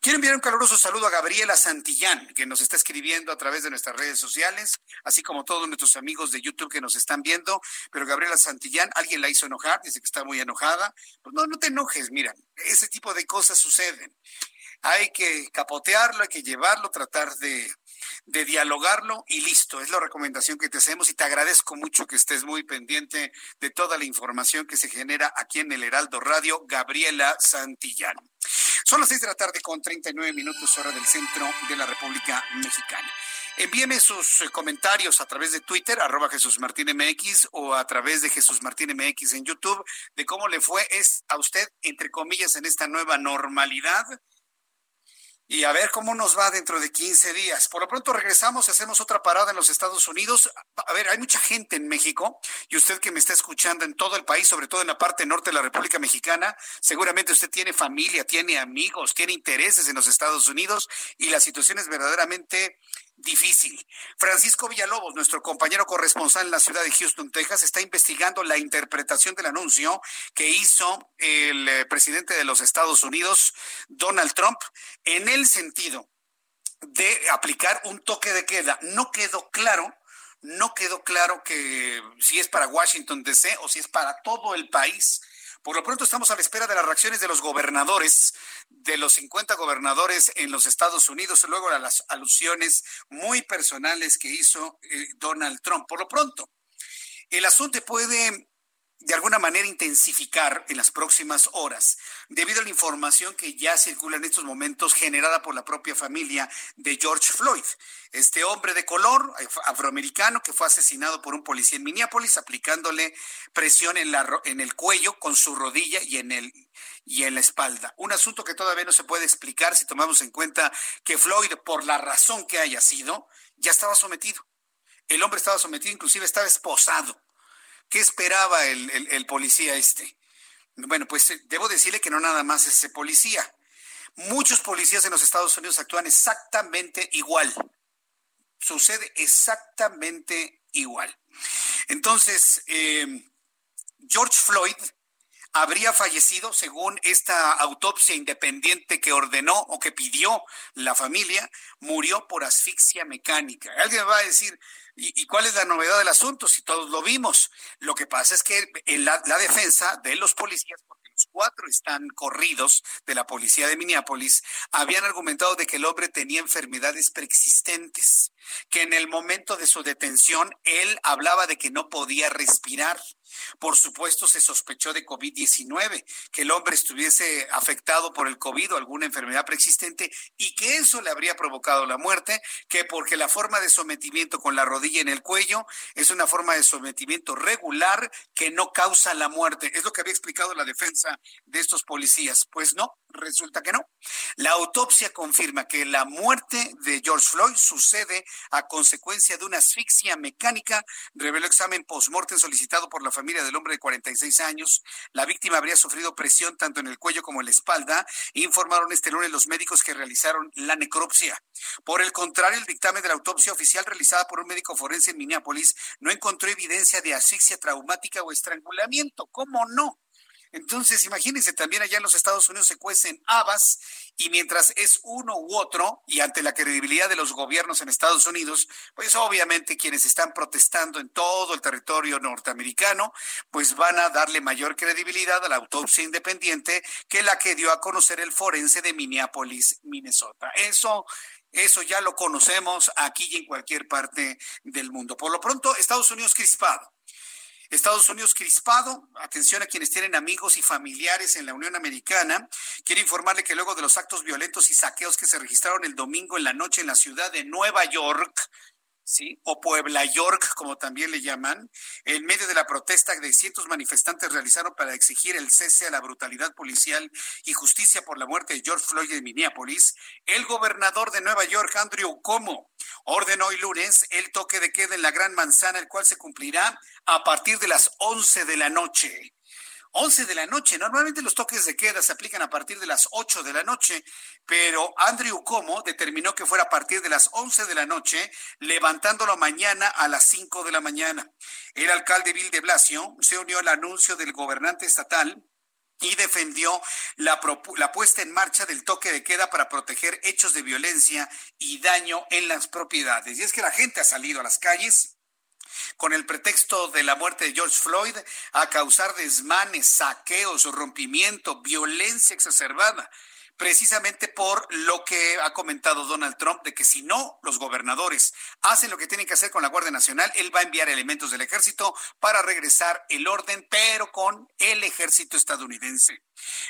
Quiero enviar un caluroso saludo a Gabriela Santillán, que nos está escribiendo a través de nuestras redes sociales, así como todos nuestros amigos de YouTube que nos están viendo. Pero Gabriela Santillán, alguien la hizo enojar, dice que está muy enojada. Pues no, no te enojes, mira, ese tipo de cosas suceden hay que capotearlo, hay que llevarlo, tratar de, dialogarlo y listo. Es la recomendación que te hacemos y te agradezco mucho que estés muy pendiente de toda la información que se genera aquí en el Heraldo Radio, Gabriela Santillán. Son las seis de la tarde con 39 minutos hora del centro de la República Mexicana. Envíeme sus eh, comentarios a través de Twitter, arroba Jesús Martín MX, o a través de Jesús Martín MX en YouTube, de cómo le fue es a usted, entre comillas, en esta nueva normalidad y a ver cómo nos va dentro de 15 días. Por lo pronto regresamos y hacemos otra parada en los Estados Unidos. A ver, hay mucha gente en México y usted que me está escuchando en todo el país, sobre todo en la parte norte de la República Mexicana, seguramente usted tiene familia, tiene amigos, tiene intereses en los Estados Unidos y la situación es verdaderamente difícil. Francisco Villalobos, nuestro compañero corresponsal en la ciudad de Houston, Texas, está investigando la interpretación del anuncio que hizo el eh, presidente de los Estados Unidos, Donald Trump, en el sentido de aplicar un toque de queda. No quedó claro no quedó claro que si es para Washington DC o si es para todo el país. Por lo pronto estamos a la espera de las reacciones de los gobernadores, de los 50 gobernadores en los Estados Unidos, luego de las alusiones muy personales que hizo eh, Donald Trump. Por lo pronto, el asunto puede de alguna manera intensificar en las próximas horas, debido a la información que ya circula en estos momentos generada por la propia familia de George Floyd, este hombre de color afroamericano que fue asesinado por un policía en Minneapolis aplicándole presión en, la, en el cuello con su rodilla y en el y en la espalda. Un asunto que todavía no se puede explicar si tomamos en cuenta que Floyd, por la razón que haya sido, ya estaba sometido. El hombre estaba sometido, inclusive estaba esposado ¿Qué esperaba el, policía este? Bueno, pues eh, debo decirle que no nada más es ese policía. Muchos policías en los Estados Unidos actúan exactamente igual. Sucede exactamente igual. Entonces, eh, George Floyd habría fallecido, según esta autopsia independiente que ordenó o que pidió la familia, murió por asfixia mecánica. Alguien va a decir, ¿Y, cuál es la novedad del asunto? Si todos lo vimos. Lo que pasa es que en la, la defensa de los policías, porque los cuatro están corridos de la policía de Minneapolis, habían argumentado de que el hombre tenía enfermedades preexistentes, que en el momento de su detención él hablaba de que no podía respirar por supuesto, se sospechó de COVID-19, que el hombre estuviese afectado por el COVID o alguna enfermedad preexistente y que eso le habría provocado la muerte, que porque la forma de sometimiento con la rodilla en el cuello es una forma de sometimiento regular que no causa la muerte. Es lo que había explicado la defensa de estos policías. Pues no, resulta que no. La autopsia confirma que la muerte de George Floyd sucede a consecuencia de una asfixia mecánica, reveló examen post-mortem solicitado por la familia del hombre de 46 años. La víctima habría sufrido presión tanto en el cuello como en la espalda, informaron este lunes los médicos que realizaron la necropsia. Por el contrario, el dictamen de la autopsia oficial realizada por un médico forense en Minneapolis no encontró evidencia de asfixia traumática o estrangulamiento. ¿Cómo no? Entonces, imagínense, también allá en los Estados Unidos se cuecen habas y mientras es uno u otro, y ante la credibilidad de los gobiernos en Estados Unidos, pues obviamente quienes están protestando en todo el territorio norteamericano, pues van a darle mayor credibilidad a la autopsia independiente que la que dio a conocer el forense de Minneapolis, Minnesota. Eso eso ya lo conocemos aquí y en cualquier parte del mundo. Por lo pronto, Estados Unidos crispado. Estados Unidos crispado, atención a quienes tienen amigos y familiares en la Unión Americana. Quiero informarle que luego de los actos violentos y saqueos que se registraron el domingo en la noche en la ciudad de Nueva York, ¿sí? o Puebla York, como también le llaman, en medio de la protesta que cientos manifestantes realizaron para exigir el cese a la brutalidad policial y justicia por la muerte de George Floyd en Minneapolis, el gobernador de Nueva York, Andrew Cuomo, ordenó hoy lunes el toque de queda en la Gran Manzana, el cual se cumplirá a partir de las 11 de la noche. 11 de la noche. Normalmente los toques de queda se aplican a partir de las 8 de la noche, pero Andrew Como determinó que fuera a partir de las 11 de la noche, levantándolo mañana a las 5 de la mañana. El alcalde Bill de Blasio se unió al anuncio del gobernante estatal y defendió la, la, puesta en marcha del toque de queda para proteger hechos de violencia y daño en las propiedades. Y es que la gente ha salido a las calles con el pretexto de la muerte de George Floyd a causar desmanes, saqueos, rompimiento, violencia exacerbada. precisamente por lo que ha comentado Donald Trump, de que si no los gobernadores hacen lo que tienen que hacer con la Guardia Nacional, él va a enviar elementos del ejército para regresar el orden, pero con el ejército estadounidense.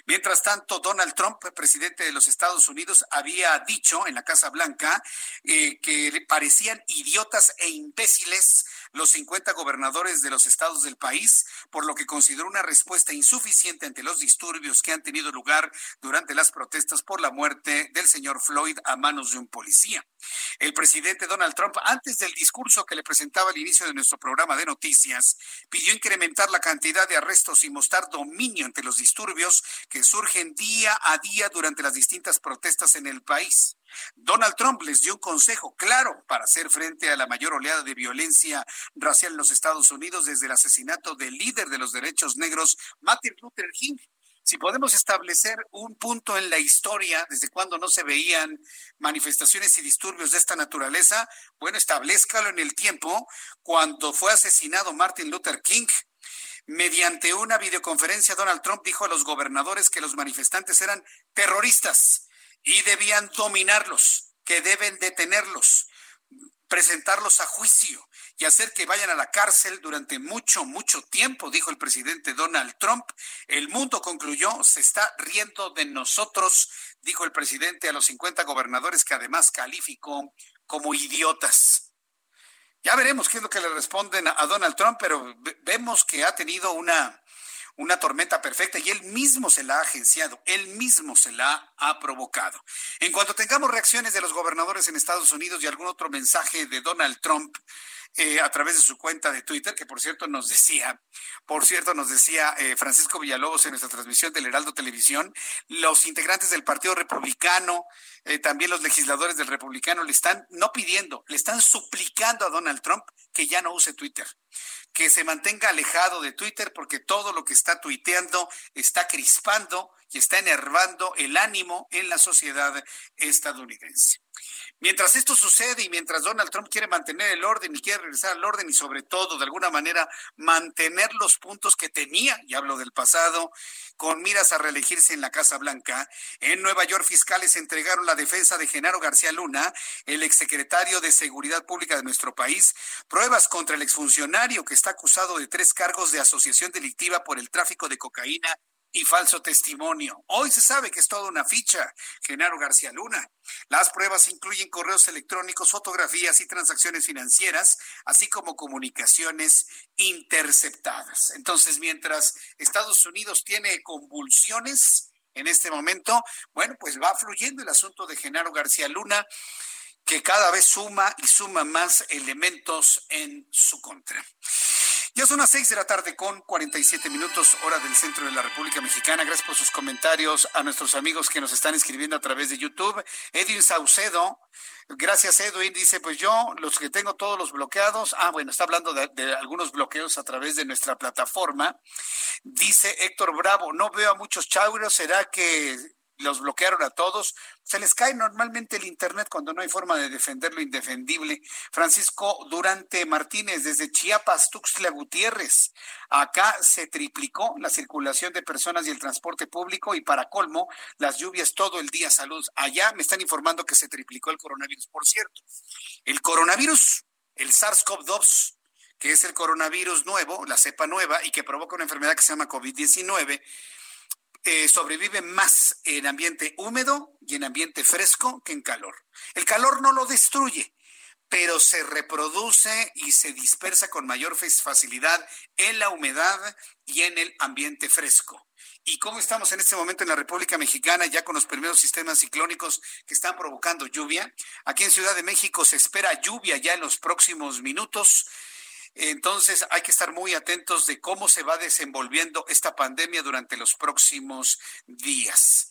Mientras tanto, Donald Trump, presidente de los Estados Unidos, había dicho en la Casa Blanca eh, que parecían idiotas e imbéciles los 50 gobernadores de los estados del país, por lo que consideró una respuesta insuficiente ante los disturbios que han tenido lugar durante las protestas por la muerte del señor Floyd a manos de un policía. El presidente Donald Trump, antes del discurso que le presentaba al inicio de nuestro programa de noticias, pidió incrementar la cantidad de arrestos y mostrar dominio ante los disturbios que surgen día a día durante las distintas protestas en el país. Donald Trump les dio un consejo claro para hacer frente a la mayor oleada de violencia racial en los Estados Unidos desde el asesinato del líder de los derechos negros, Martin Luther King. Si podemos establecer un punto en la historia desde cuando no se veían manifestaciones y disturbios de esta naturaleza, bueno, establezcalo en el tiempo cuando fue asesinado Martin Luther King. Mediante una videoconferencia, Donald Trump dijo a los gobernadores que los manifestantes eran terroristas y debían dominarlos, que deben detenerlos, presentarlos a juicio y hacer que vayan a la cárcel durante mucho, mucho tiempo, dijo el presidente Donald Trump. El mundo concluyó, se está riendo de nosotros, dijo el presidente a los 50 gobernadores que además calificó como idiotas. Ya veremos qué es lo que le responden a Donald Trump, pero vemos que ha tenido una, una tormenta perfecta y él mismo se la ha agenciado, él mismo se la ha provocado. En cuanto tengamos reacciones de los gobernadores en Estados Unidos y algún otro mensaje de Donald Trump, eh, a través de su cuenta de Twitter, que por cierto nos decía, por cierto nos decía eh, Francisco Villalobos en nuestra transmisión del Heraldo Televisión, los integrantes del Partido Republicano, eh, también los legisladores del Republicano le están no pidiendo, le están suplicando a Donald Trump que ya no use Twitter, que se mantenga alejado de Twitter porque todo lo que está tuiteando está crispando y está enervando el ánimo en la sociedad estadounidense. Mientras esto sucede y mientras Donald Trump quiere mantener el orden y quiere regresar al orden y sobre todo, de alguna manera, mantener los puntos que tenía, y hablo del pasado, con miras a reelegirse en la Casa Blanca, en Nueva York fiscales entregaron la defensa de Genaro García Luna, el exsecretario de Seguridad Pública de nuestro país, pruebas contra el exfuncionario que está acusado de tres cargos de asociación delictiva por el tráfico de cocaína y falso testimonio. Hoy se sabe que es toda una ficha, Genaro García Luna. Las pruebas incluyen correos electrónicos, fotografías y transacciones financieras, así como comunicaciones interceptadas. Entonces, mientras Estados Unidos tiene convulsiones en este momento, bueno, pues va fluyendo el asunto de Genaro García Luna que cada vez suma y suma más elementos en su contra. Ya son las seis de la tarde con 47 minutos, hora del centro de la República Mexicana. Gracias por sus comentarios a nuestros amigos que nos están escribiendo a través de YouTube. Edwin Saucedo, gracias Edwin, dice, pues yo los que tengo todos los bloqueados, ah, bueno, está hablando de, algunos bloqueos a través de nuestra plataforma. Dice Héctor Bravo, no veo a muchos chauros, ¿será que los bloquearon a todos. Se les cae normalmente el Internet cuando no hay forma de defender lo indefendible. Francisco Durante Martínez, desde Chiapas, Tuxtla Gutiérrez. Acá se triplicó la circulación de personas y el transporte público y para colmo, las lluvias todo el día. Salud. Allá me están informando que se triplicó el coronavirus. Por cierto, el coronavirus, el SARS-CoV-2, que es el coronavirus nuevo, la cepa nueva y que provoca una enfermedad que se llama COVID-19, eh, sobrevive más en ambiente húmedo y en ambiente fresco que en calor. El calor no lo destruye, pero se reproduce y se dispersa con mayor facilidad en la humedad y en el ambiente fresco. ¿Y cómo estamos en este momento en la República Mexicana, ya con los primeros sistemas ciclónicos que están provocando lluvia? Aquí en Ciudad de México se espera lluvia ya en los próximos minutos. Entonces hay que estar muy atentos de cómo se va desenvolviendo esta pandemia durante los próximos días.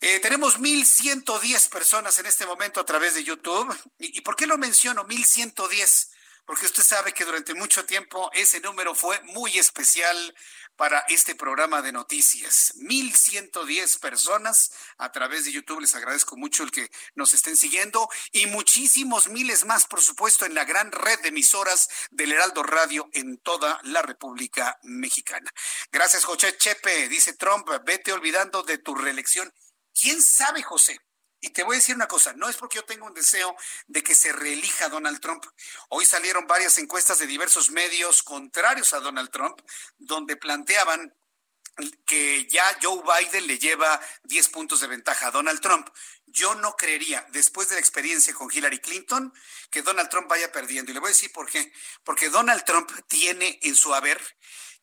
Eh, tenemos 1.110 personas en este momento a través de YouTube. ¿Y, ¿Y por qué lo menciono 1.110? Porque usted sabe que durante mucho tiempo ese número fue muy especial para este programa de noticias. 1110 personas a través de YouTube. Les agradezco mucho el que nos estén siguiendo y muchísimos miles más, por supuesto, en la gran red de emisoras del Heraldo Radio en toda la República Mexicana. Gracias, José Chepe. Dice Trump, vete olvidando de tu reelección. ¿Quién sabe, José? Y te voy a decir una cosa, no es porque yo tenga un deseo de que se reelija Donald Trump. Hoy salieron varias encuestas de diversos medios contrarios a Donald Trump, donde planteaban que ya Joe Biden le lleva 10 puntos de ventaja a Donald Trump. Yo no creería, después de la experiencia con Hillary Clinton, que Donald Trump vaya perdiendo. Y le voy a decir por qué. Porque Donald Trump tiene en su haber,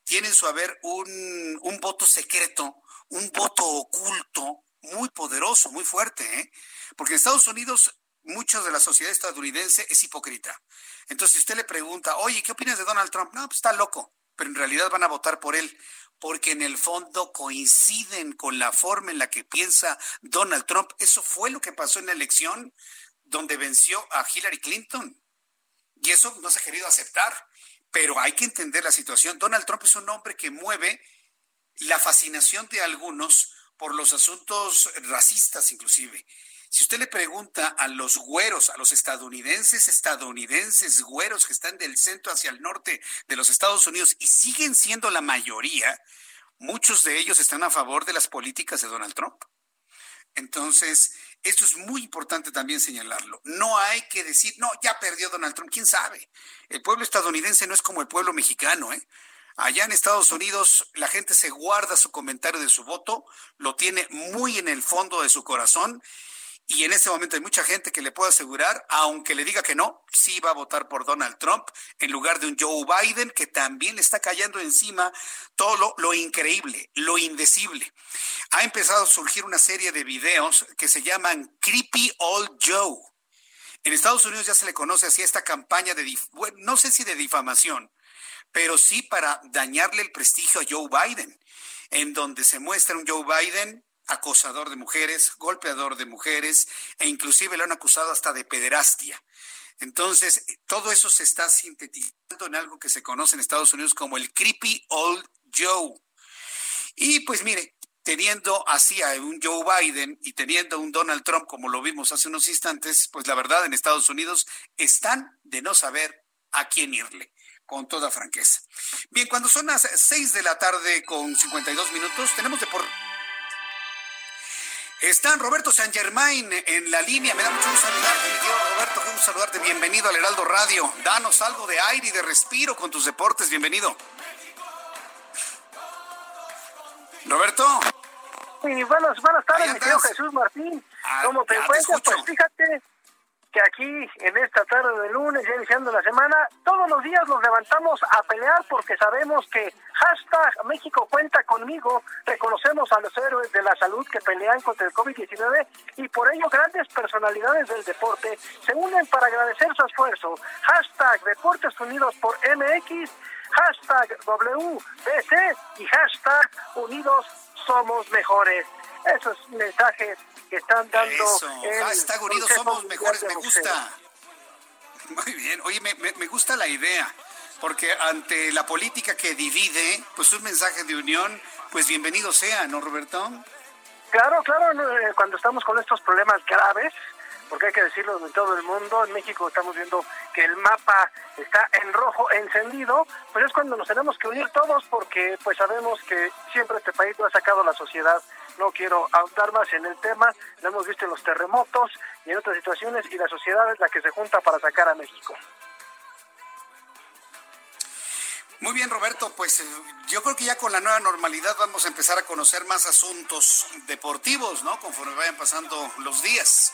tiene en su haber un, un voto secreto, un voto oculto muy poderoso, muy fuerte, ¿eh? porque en Estados Unidos mucha de la sociedad estadounidense es hipócrita. Entonces, si usted le pregunta, oye, ¿qué opinas de Donald Trump? No, pues está loco, pero en realidad van a votar por él, porque en el fondo coinciden con la forma en la que piensa Donald Trump. Eso fue lo que pasó en la elección donde venció a Hillary Clinton. Y eso no se ha querido aceptar, pero hay que entender la situación. Donald Trump es un hombre que mueve la fascinación de algunos por los asuntos racistas inclusive. Si usted le pregunta a los güeros, a los estadounidenses, estadounidenses güeros que están del centro hacia el norte de los Estados Unidos y siguen siendo la mayoría, muchos de ellos están a favor de las políticas de Donald Trump. Entonces, esto es muy importante también señalarlo. No hay que decir, no, ya perdió Donald Trump, quién sabe. El pueblo estadounidense no es como el pueblo mexicano, ¿eh? Allá en Estados Unidos la gente se guarda su comentario de su voto, lo tiene muy en el fondo de su corazón y en este momento hay mucha gente que le puede asegurar, aunque le diga que no, sí va a votar por Donald Trump en lugar de un Joe Biden que también le está cayendo encima todo lo, lo, increíble, lo indecible. Ha empezado a surgir una serie de videos que se llaman Creepy Old Joe. En Estados Unidos ya se le conoce así esta campaña de, bueno, no sé si de difamación, pero sí para dañarle el prestigio a Joe Biden, en donde se muestra un Joe Biden acosador de mujeres, golpeador de mujeres, e inclusive lo han acusado hasta de pederastia. Entonces, todo eso se está sintetizando en algo que se conoce en Estados Unidos como el creepy old Joe. Y pues mire, teniendo así a un Joe Biden y teniendo un Donald Trump como lo vimos hace unos instantes, pues la verdad en Estados Unidos están de no saber a quién irle con toda franqueza. Bien, cuando son las 6 de la tarde con 52 minutos, tenemos de por... Están Roberto San Germain en la línea. Me da mucho gusto saludarte, mi querido Roberto. Qué gusto saludarte. Bienvenido al Heraldo Radio. Danos algo de aire y de respiro con tus deportes. Bienvenido. Roberto. Sí, buenas, buenas tardes, mi querido Jesús Martín. Ah, ¿Cómo te encuentras? Pues fíjate, que aquí en esta tarde de lunes, ya iniciando la semana, todos los días nos levantamos a pelear porque sabemos que hashtag México cuenta conmigo, reconocemos a los héroes de la salud que pelean contra el COVID-19 y por ello grandes personalidades del deporte se unen para agradecer su esfuerzo. Hashtag Deportes Unidos por MX, hashtag WBC y hashtag Unidos Somos Mejores. Esos mensajes que están dando. Eso, hashtag Unidos Somos Mejores, me gusta. Muy bien, oye, me, me, me, gusta la idea, porque ante la política que divide, pues un mensaje de unión, pues bienvenido sea, ¿no, Roberto? Claro, claro, eh, cuando estamos con estos problemas graves, porque hay que decirlo en todo el mundo, en México estamos viendo que el mapa está en rojo encendido, pues es cuando nos tenemos que unir todos porque pues sabemos que siempre este país lo ha sacado la sociedad no quiero ahondar más en el tema, lo hemos visto en los terremotos y en otras situaciones y la sociedad es la que se junta para sacar a México. Muy bien, Roberto, pues yo creo que ya con la nueva normalidad vamos a empezar a conocer más asuntos deportivos, ¿no? Conforme vayan pasando los días.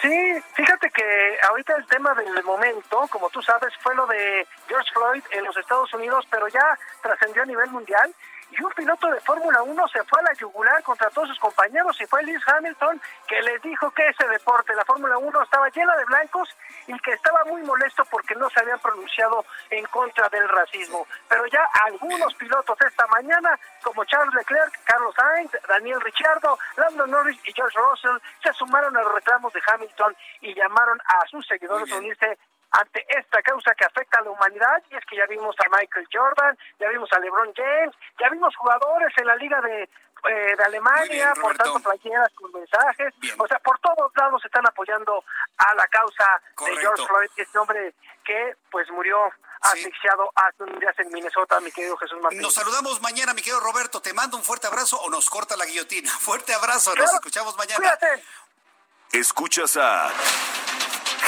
Sí, fíjate que ahorita el tema del momento, como tú sabes, fue lo de George Floyd en los Estados Unidos, pero ya trascendió a nivel mundial y un piloto de Fórmula 1 se fue a la yugular contra todos sus compañeros y fue Lewis Hamilton que les dijo que ese deporte, la Fórmula 1, estaba llena de blancos y que estaba muy molesto porque no se habían pronunciado en contra del racismo. Pero ya algunos pilotos esta mañana, como Charles Leclerc, Carlos Sainz, Daniel Ricciardo, Lando Norris y George Russell, se sumaron a los reclamos de Hamilton y llamaron a sus seguidores a unirse ante esta causa que afecta a la humanidad y es que ya vimos a Michael Jordan, ya vimos a LeBron James, ya vimos jugadores en la liga de eh, de Alemania, portando playeras con mensajes. O sea, por todos lados están apoyando a la causa de George Floyd, este hombre que pues murió asfixiado hace un día en Minnesota, mi querido Jesús Martín. Nos saludamos mañana, mi querido Roberto. Te mando un fuerte abrazo o nos corta la guillotina. Fuerte abrazo, nos escuchamos mañana. Cuídate. Escuchas a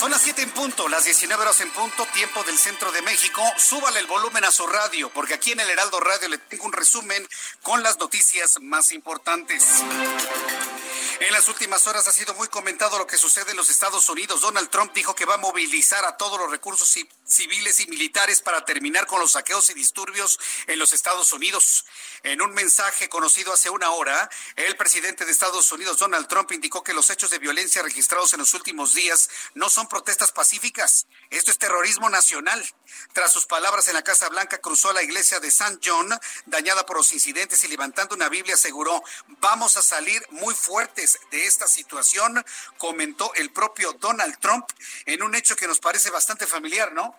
Son las 7 en punto, las 19 horas en punto, tiempo del centro de México. Súbale el volumen a su radio, porque aquí en el Heraldo Radio le tengo un resumen con las noticias más importantes. En las últimas horas ha sido muy comentado lo que sucede en los Estados Unidos. Donald Trump dijo que va a movilizar a todos los recursos civiles y militares para terminar con los saqueos y disturbios en los Estados Unidos. En un mensaje conocido hace una hora, el presidente de Estados Unidos, Donald Trump, indicó que los hechos de violencia registrados en los últimos días no son protestas pacíficas. Esto es terrorismo nacional. Tras sus palabras en la Casa Blanca, cruzó la iglesia de San John, dañada por los incidentes, y levantando una Biblia aseguró, vamos a salir muy fuertes de esta situación, comentó el propio Donald Trump en un hecho que nos parece bastante familiar, ¿no?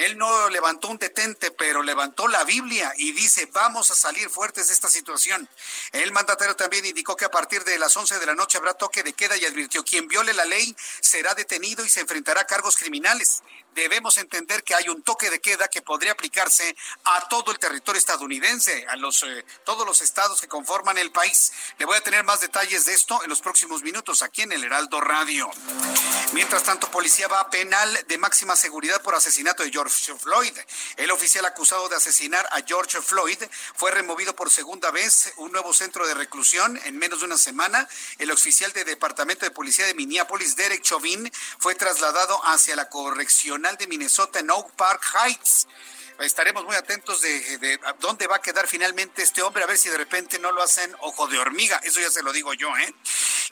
Él no levantó un detente, pero levantó la Biblia y dice, vamos a salir fuertes de esta situación. El mandatario también indicó que a partir de las 11 de la noche habrá toque de queda y advirtió, quien viole la ley será detenido y se enfrentará a cargos criminales debemos entender que hay un toque de queda que podría aplicarse a todo el territorio estadounidense, a los eh, todos los estados que conforman el país. Le voy a tener más detalles de esto en los próximos minutos aquí en el Heraldo Radio. Mientras tanto, policía va a penal de máxima seguridad por asesinato de George Floyd. El oficial acusado de asesinar a George Floyd fue removido por segunda vez un nuevo centro de reclusión en menos de una semana. El oficial del Departamento de Policía de Minneapolis, Derek Chauvin, fue trasladado hacia la corrección de Minnesota en Oak Park Heights estaremos muy atentos de, dónde va a quedar finalmente este hombre, a ver si de repente no lo hacen ojo de hormiga. Eso ya se lo digo yo, ¿eh?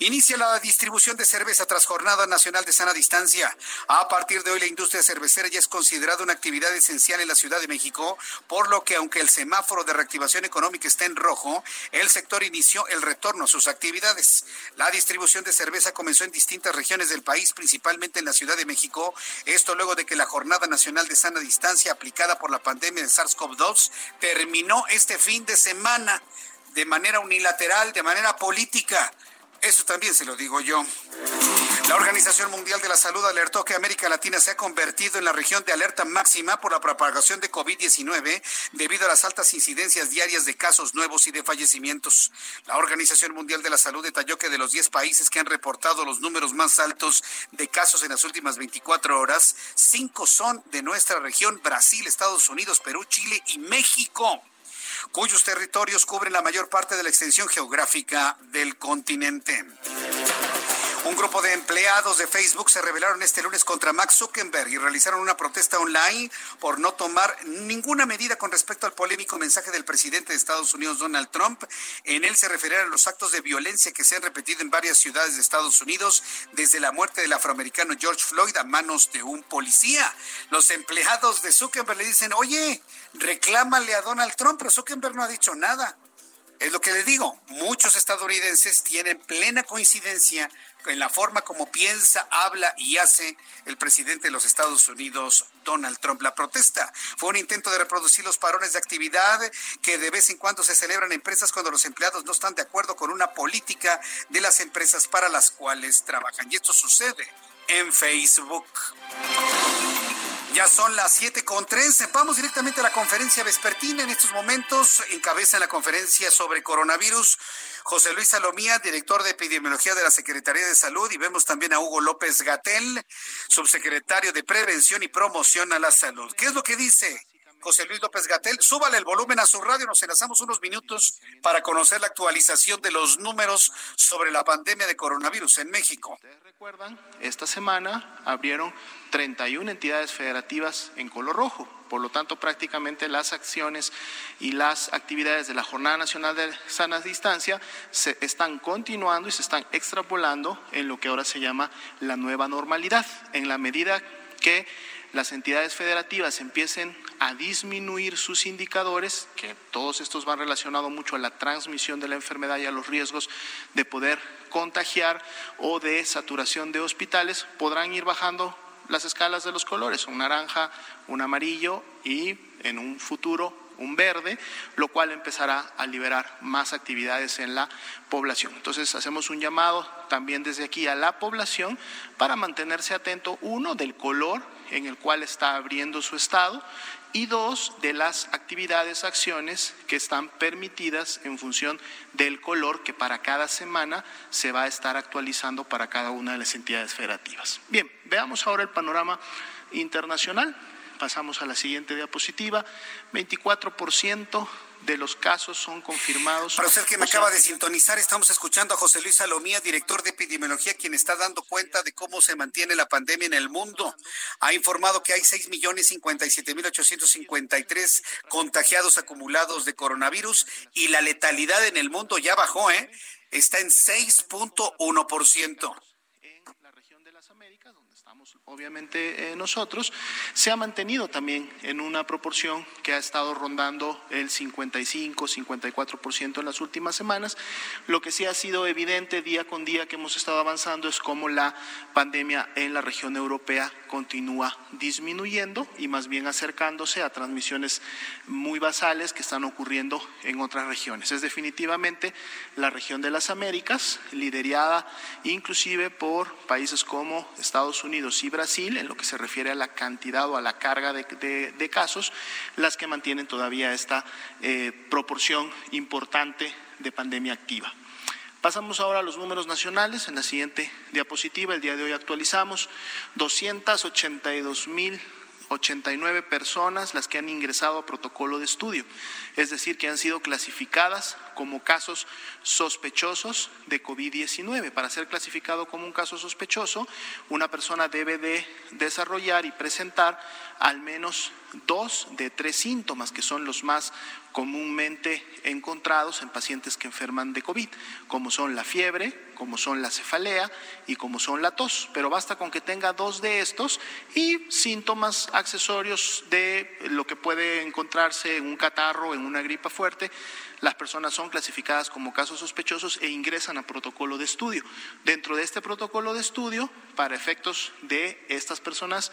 Inicia la distribución de cerveza tras Jornada Nacional de Sana Distancia. A partir de hoy, la industria cervecera ya es considerada una actividad esencial en la Ciudad de México, por lo que aunque el semáforo de reactivación económica está en rojo, el sector inició el retorno a sus actividades. La distribución de cerveza comenzó en distintas regiones del país, principalmente en la Ciudad de México. Esto luego de que la Jornada Nacional de Sana Distancia aplicada por la pandemia de SARS-CoV-2 terminó este fin de semana de manera unilateral, de manera política. Eso también se lo digo yo. La Organización Mundial de la Salud alertó que América Latina se ha convertido en la región de alerta máxima por la propagación de COVID-19 debido a las altas incidencias diarias de casos nuevos y de fallecimientos. La Organización Mundial de la Salud detalló que de los 10 países que han reportado los números más altos de casos en las últimas 24 horas, cinco son de nuestra región, Brasil, Estados Unidos, Perú, Chile y México cuyos territorios cubren la mayor parte de la extensión geográfica del continente. Un grupo de empleados de Facebook se rebelaron este lunes contra Max Zuckerberg y realizaron una protesta online por no tomar ninguna medida con respecto al polémico mensaje del presidente de Estados Unidos, Donald Trump. En él se refería a los actos de violencia que se han repetido en varias ciudades de Estados Unidos desde la muerte del afroamericano George Floyd a manos de un policía. Los empleados de Zuckerberg le dicen, oye, reclámale a Donald Trump, pero Zuckerberg no ha dicho nada. Es lo que le digo, muchos estadounidenses tienen plena coincidencia en la forma como piensa, habla y hace el presidente de los Estados Unidos, Donald Trump. La protesta fue un intento de reproducir los parones de actividad que de vez en cuando se celebran en empresas cuando los empleados no están de acuerdo con una política de las empresas para las cuales trabajan. Y esto sucede en Facebook. Ya son las siete con tres. Vamos directamente a la conferencia vespertina. En estos momentos encabeza la conferencia sobre coronavirus José Luis Salomía, director de epidemiología de la Secretaría de Salud. Y vemos también a Hugo López Gatel, subsecretario de Prevención y Promoción a la Salud. ¿Qué es lo que dice José Luis López Gatel. Súbale el volumen a su radio, nos enlazamos unos minutos para conocer la actualización de los números sobre la pandemia de coronavirus en México. ¿Ustedes recuerdan? Esta semana abrieron 31 entidades federativas en color rojo. Por lo tanto, prácticamente las acciones y las actividades de la Jornada Nacional de Sana Distancia se están continuando y se están extrapolando en lo que ahora se llama la nueva normalidad. En la medida que las entidades federativas empiecen a disminuir sus indicadores, que todos estos van relacionados mucho a la transmisión de la enfermedad y a los riesgos de poder contagiar o de saturación de hospitales, podrán ir bajando las escalas de los colores, un naranja, un amarillo y en un futuro un verde, lo cual empezará a liberar más actividades en la población. Entonces hacemos un llamado también desde aquí a la población para mantenerse atento, uno, del color en el cual está abriendo su estado y dos, de las actividades, acciones que están permitidas en función del color que para cada semana se va a estar actualizando para cada una de las entidades federativas. Bien, veamos ahora el panorama internacional. Pasamos a la siguiente diapositiva. 24% de los casos son confirmados. Para usted que me acaba de sintonizar, estamos escuchando a José Luis Salomía, director de epidemiología, quien está dando cuenta de cómo se mantiene la pandemia en el mundo. Ha informado que hay 6.057.853 contagiados acumulados de coronavirus y la letalidad en el mundo ya bajó, ¿eh? Está en 6.1%. En la región de las Américas, donde estamos obviamente eh, nosotros, se ha mantenido también en una proporción que ha estado rondando el 55, 54% en las últimas semanas. Lo que sí ha sido evidente día con día que hemos estado avanzando es cómo la pandemia en la región europea continúa disminuyendo y más bien acercándose a transmisiones muy basales que están ocurriendo en otras regiones. Es definitivamente la región de las Américas, liderada inclusive por países como Estados Unidos y Brasil, en lo que se refiere a la cantidad o a la carga de casos, las que mantienen todavía esta eh, proporción importante de pandemia activa. Pasamos ahora a los números nacionales. En la siguiente diapositiva, el día de hoy actualizamos 282 mil 89 personas las que han ingresado a protocolo de estudio, es decir, que han sido clasificadas como casos sospechosos de COVID-19. Para ser clasificado como un caso sospechoso, una persona debe de desarrollar y presentar al menos dos de tres síntomas, que son los más comúnmente encontrados en pacientes que enferman de COVID, como son la fiebre, como son la cefalea y como son la tos. Pero basta con que tenga dos de estos y síntomas accesorios de lo que puede encontrarse en un catarro, en una gripa fuerte. Las personas son clasificadas como casos sospechosos e ingresan a protocolo de estudio. Dentro de este protocolo de estudio, para efectos de estas personas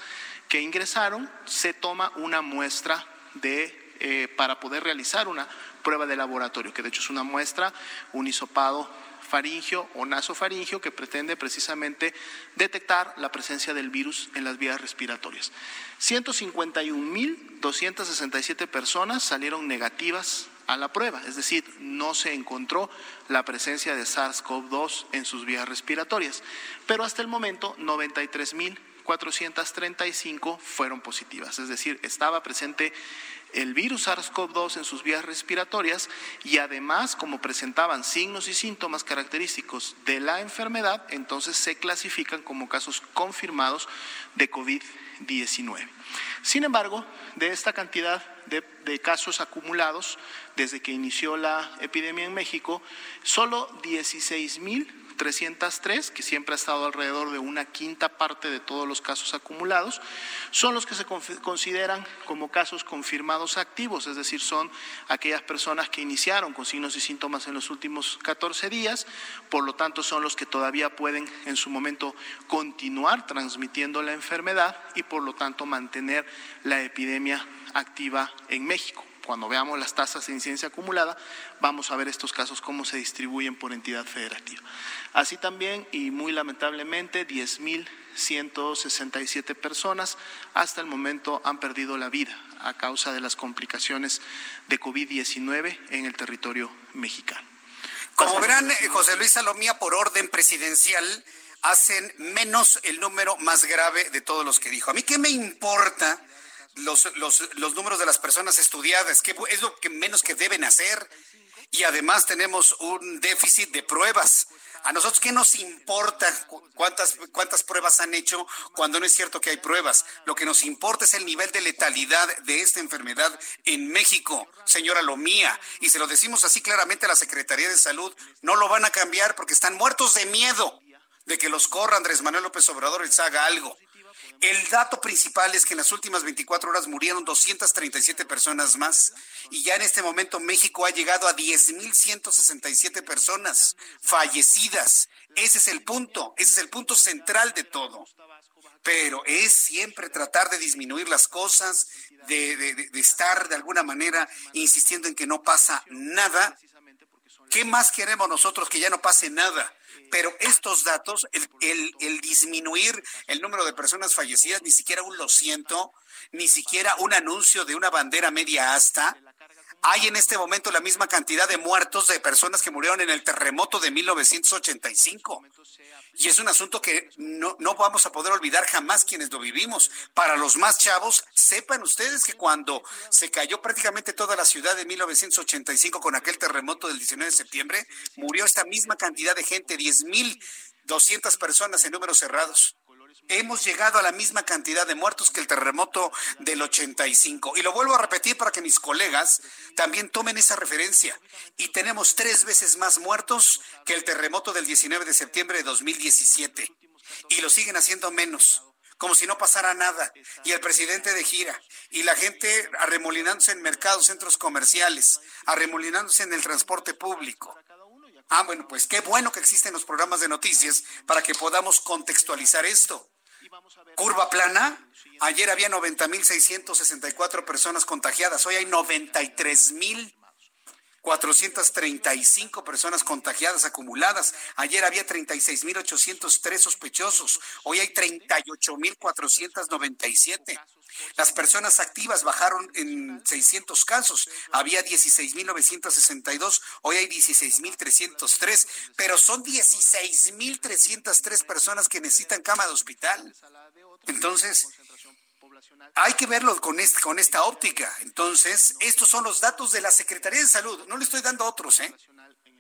que ingresaron, se toma una muestra de eh, para poder realizar una prueba de laboratorio, que de hecho es una muestra, un hisopado faringio o nasofaringio que pretende precisamente detectar la presencia del virus en las vías respiratorias. 151.267 personas salieron negativas a la prueba, es decir, no se encontró la presencia de SARS-CoV-2 en sus vías respiratorias, pero hasta el momento 93.435 fueron positivas, es decir, estaba presente el virus SARS-CoV-2 en sus vías respiratorias y además, como presentaban signos y síntomas característicos de la enfermedad, entonces se clasifican como casos confirmados de COVID-19. Sin embargo, de esta cantidad de, casos acumulados desde que inició la epidemia en México, solo 16.303, que siempre ha estado alrededor de una quinta parte de todos los casos acumulados, son los que se consideran como casos confirmados activos, es decir, son aquellas personas que iniciaron con signos y síntomas en los últimos 14 días, por lo tanto son los que todavía pueden en su momento continuar transmitiendo la enfermedad y por lo tanto mantener la epidemia activa en México. Cuando veamos las tasas de incidencia acumulada, vamos a ver estos casos cómo se distribuyen por entidad federativa. Así también, y muy lamentablemente, 10.167 personas hasta el momento han perdido la vida a causa de las complicaciones de COVID-19 en el territorio mexicano. Como verán, eh, José Luis Salomía, por orden presidencial, hacen menos el número más grave de todos los que dijo. A mí qué me importa los, los, los números de las personas estudiadas, que es lo que menos que deben hacer. Y además tenemos un déficit de pruebas. A nosotros, ¿qué nos importa cuántas, cuántas pruebas han hecho cuando no es cierto que hay pruebas? Lo que nos importa es el nivel de letalidad de esta enfermedad en México, señora Lomía. Y se lo decimos así claramente a la Secretaría de Salud. No lo van a cambiar porque están muertos de miedo de que los corra Andrés Manuel López Obrador y les haga algo. El dato principal es que en las últimas 24 horas murieron 237 personas más y ya en este momento México ha llegado a 10.167 personas fallecidas. Ese es el punto, ese es el punto central de todo. Pero es siempre tratar de disminuir las cosas, de, de estar de alguna manera insistiendo en que no pasa nada. ¿Qué más queremos nosotros que ya no pase nada? Pero estos datos, el, disminuir el número de personas fallecidas, ni siquiera un lo siento, ni siquiera un anuncio de una bandera media asta, hay en este momento la misma cantidad de muertos de personas que murieron en el terremoto de 1985. Y es un asunto que no, no, vamos a poder olvidar jamás quienes lo vivimos. Para los más chavos, sepan ustedes que cuando se cayó prácticamente toda la ciudad de 1985 con aquel terremoto del 19 de septiembre, murió esta misma cantidad de gente, 10.200 personas en números cerrados hemos llegado a la misma cantidad de muertos que el terremoto del 85. Y lo vuelvo a repetir para que mis colegas también tomen esa referencia. Y tenemos tres veces más muertos que el terremoto del 19 de septiembre de 2017. Y lo siguen haciendo menos como si no pasara nada, y el presidente de gira, y la gente arremolinándose en mercados, centros comerciales, arremolinándose en el transporte público. Ah, bueno, pues qué bueno que existen los programas de noticias para que podamos contextualizar esto. Curva plana. Ayer había 90.664 personas contagiadas. Hoy hay 93.435 personas contagiadas acumuladas. Ayer había 36.803 sospechosos. Hoy hay 38.497. Las personas activas bajaron en 600 casos. Había 16.962, hoy hay 16.303, pero son 16.303 personas que necesitan cama de hospital. Entonces, hay que verlo con, este, con esta óptica. Entonces, estos son los datos de la Secretaría de Salud. No le estoy dando otros, ¿eh?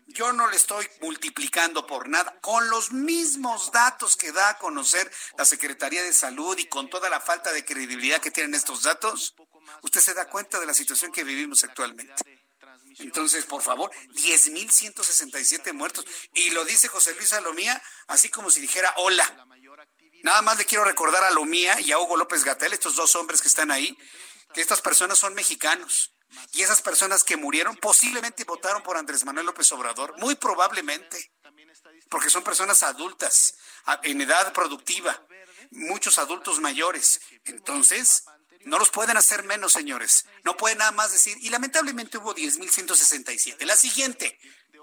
Yo no le estoy multiplicando por nada, con los mismos datos que da a conocer la Secretaría de Salud y con toda la falta de credibilidad que tienen estos datos, usted se da cuenta de la situación que vivimos actualmente. Entonces, por favor, 10.167 muertos. Y lo dice José Luis Salomía, así como si dijera hola. Nada más le quiero recordar a Lomía y a Hugo López Gatel, estos dos hombres que están ahí, que estas personas son mexicanos y esas personas que murieron posiblemente votaron por Andrés Manuel López Obrador, muy probablemente, porque son personas adultas, en edad productiva, muchos adultos mayores. Entonces, no los pueden hacer menos, señores. No pueden nada más decir, y lamentablemente hubo 10.167. La siguiente,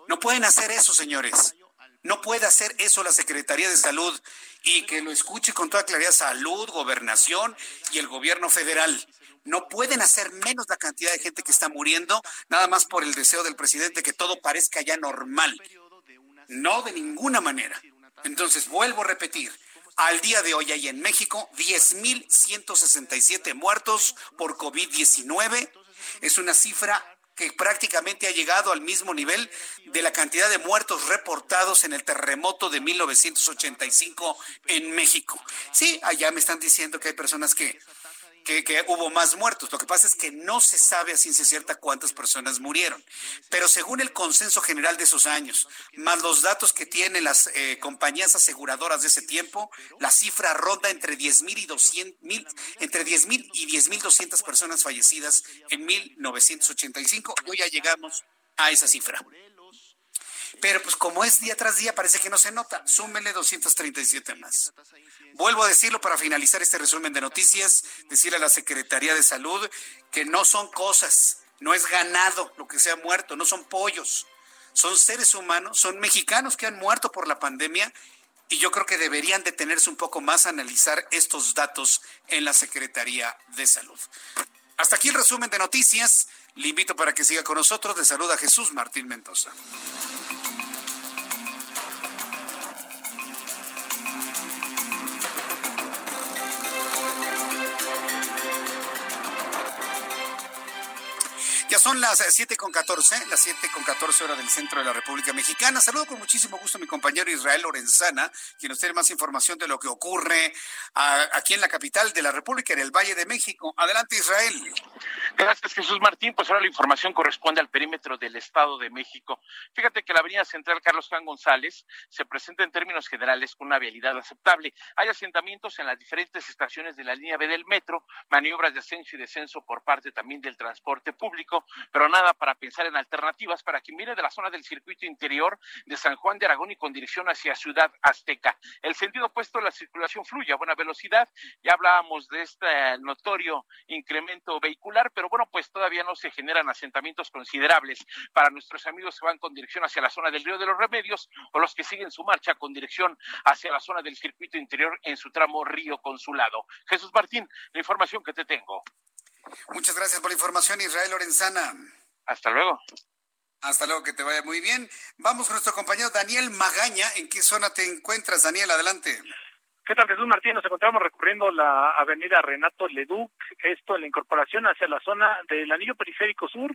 no pueden hacer eso, señores. No puede hacer eso la Secretaría de Salud y que lo escuche con toda claridad salud, gobernación y el gobierno federal. No pueden hacer menos la cantidad de gente que está muriendo, nada más por el deseo del presidente que todo parezca ya normal. No de ninguna manera. Entonces, vuelvo a repetir, al día de hoy hay en México 10.167 muertos por COVID-19. Es una cifra que prácticamente ha llegado al mismo nivel de la cantidad de muertos reportados en el terremoto de 1985 en México. Sí, allá me están diciendo que hay personas que que, hubo más muertos. Lo que pasa es que no se sabe a ciencia cierta cuántas personas murieron. Pero según el consenso general de esos años, más los datos que tienen las eh, compañías aseguradoras de ese tiempo, la cifra ronda entre 10.000 y 200.000, entre 10.000 y 10.200 personas fallecidas en 1985. Hoy ya llegamos a esa cifra. Pero pues como es día tras día, parece que no se nota. Súmele 237 más. Vuelvo a decirlo para finalizar este resumen de noticias, decirle a la Secretaría de Salud que no son cosas, no es ganado lo que se ha muerto, no son pollos, son seres humanos, son mexicanos que han muerto por la pandemia y yo creo que deberían detenerse un poco más a analizar estos datos en la Secretaría de Salud. Hasta aquí el resumen de noticias. Le invito para que siga con nosotros. De salud a Jesús Martín Mendoza. Ya son las 7 con 14, las 7 con 14 horas del centro de la República Mexicana. Saludo con muchísimo gusto a mi compañero Israel Lorenzana, quien nos tiene más información de lo que ocurre aquí en la capital de la República, en el Valle de México. Adelante, Israel. Gracias, Jesús Martín. Pues ahora la información corresponde al perímetro del Estado de México. Fíjate que la avenida central Carlos Juan González se presenta en términos generales con una vialidad aceptable. Hay asentamientos en las diferentes estaciones de la línea B del metro, maniobras de ascenso y descenso por parte también del transporte público pero nada para pensar en alternativas para quien viene de la zona del circuito interior de San Juan de Aragón y con dirección hacia Ciudad Azteca. El sentido opuesto, la circulación fluye a buena velocidad. Ya hablábamos de este notorio incremento vehicular, pero bueno, pues todavía no se generan asentamientos considerables para nuestros amigos que van con dirección hacia la zona del Río de los Remedios o los que siguen su marcha con dirección hacia la zona del circuito interior en su tramo Río Consulado. Jesús Martín, la información que te tengo. Muchas gracias por la información, Israel Lorenzana. Hasta luego. Hasta luego, que te vaya muy bien. Vamos con nuestro compañero Daniel Magaña. ¿En qué zona te encuentras, Daniel? Adelante. ¿Qué tal, Jesús Martín? Nos encontramos recorriendo la avenida Renato Leduc, esto en la incorporación hacia la zona del anillo periférico sur,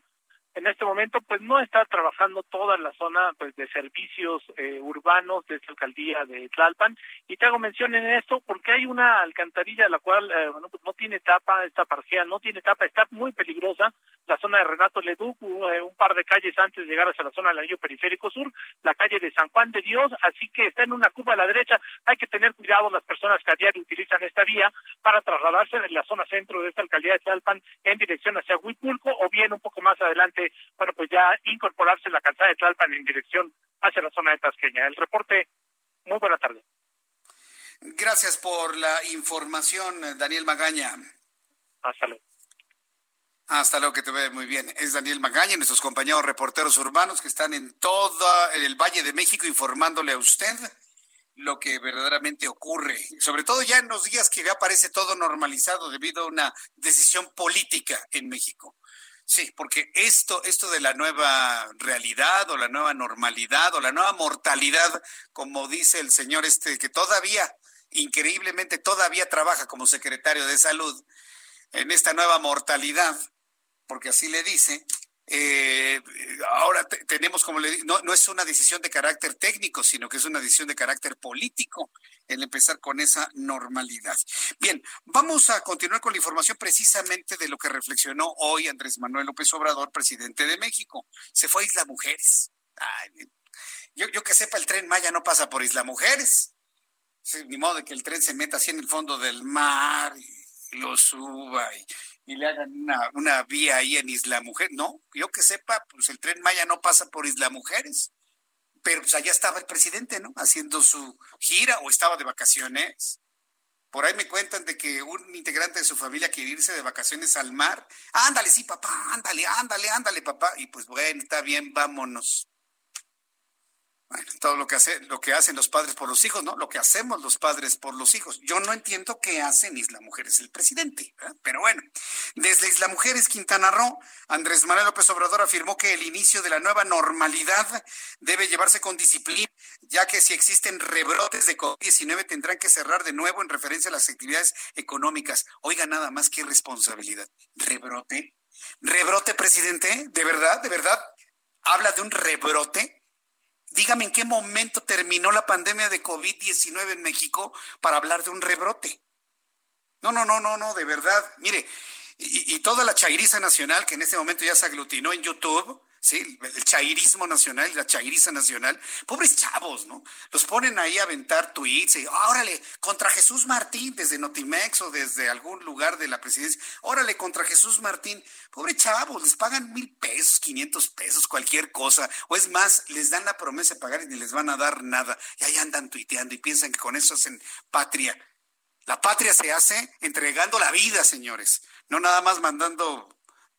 en este momento pues no está trabajando toda la zona pues de servicios eh, urbanos de esta alcaldía de Tlalpan. Y te hago mención en esto porque hay una alcantarilla la cual eh, bueno, pues no tiene tapa, esta parcial no tiene tapa, está muy peligrosa la zona de Renato Leduc, eh, un par de calles antes de llegar hacia la zona del anillo periférico sur, la calle de San Juan de Dios, así que está en una curva a la derecha, hay que tener cuidado las personas que a diario utilizan esta vía para trasladarse de la zona centro de esta alcaldía de Tlalpan en dirección hacia Huipulco o bien un poco más adelante bueno, pues ya incorporarse la calzada de Tlalpan en dirección hacia la zona de Tasqueña. El reporte, muy buena tarde. Gracias por la información, Daniel Magaña. Hasta luego. Hasta luego, que te ve muy bien. Es Daniel Magaña nuestros compañeros reporteros urbanos que están en todo el Valle de México informándole a usted lo que verdaderamente ocurre, sobre todo ya en los días que ya parece todo normalizado debido a una decisión política en México. Sí, porque esto, esto de la nueva realidad o la nueva normalidad o la nueva mortalidad, como dice el señor este, que todavía, increíblemente, todavía trabaja como secretario de salud en esta nueva mortalidad, porque así le dice, eh, ahora tenemos, como le digo, no, es una decisión de carácter técnico, sino que es una decisión de carácter político el empezar con esa normalidad. Bien, vamos a continuar con la información precisamente de lo que reflexionó hoy Andrés Manuel López Obrador, presidente de México. Se fue a Isla Mujeres. yo, que sepa, el tren Maya no pasa por Isla Mujeres. ni modo de que el tren se meta así en el fondo del mar y lo suba y y le hagan una, una vía ahí en Isla Mujeres. No, yo que sepa, pues el tren Maya no pasa por Isla Mujeres. Pero pues allá estaba el presidente, ¿no? Haciendo su gira o estaba de vacaciones. Por ahí me cuentan de que un integrante de su familia quiere irse de vacaciones al mar. Ándale, sí, papá, ándale, ándale, ándale, papá. Y pues bueno, está bien, vámonos. Bueno, todo lo que, hace, lo que hacen los padres por los hijos, ¿no? Lo que hacemos los padres por los hijos. Yo no entiendo qué hacen Isla Mujeres el presidente, pero bueno. Desde Isla Mujeres, Quintana Roo, Andrés Manuel López Obrador afirmó que el inicio de la nueva normalidad debe llevarse con disciplina, ya que si existen rebrotes de COVID-19 tendrán que cerrar de nuevo en referencia a las actividades económicas. Oiga, nada más que responsabilidad. ¿Rebrote? ¿Rebrote, presidente? ¿De verdad? ¿De verdad? ¿Habla de un rebrote? Dígame en qué momento terminó la pandemia de COVID-19 en México para hablar de un rebrote. No, no, no, no, no, de verdad. Mire, y, toda la chairiza nacional que en este momento ya se aglutinó en YouTube, ¿sí? El chairismo nacional la chairiza nacional, pobres chavos, ¿no? Los ponen ahí a aventar tweets y, órale, contra Jesús Martín, desde Notimex o desde algún lugar de la presidencia, órale, contra Jesús Martín, pobres chavos, les pagan mil pesos, quinientos pesos, cualquier cosa, o es más, les dan la promesa de pagar y ni les van a dar nada, y ahí andan tuiteando y piensan que con eso hacen patria. La patria se hace entregando la vida, señores, no nada más mandando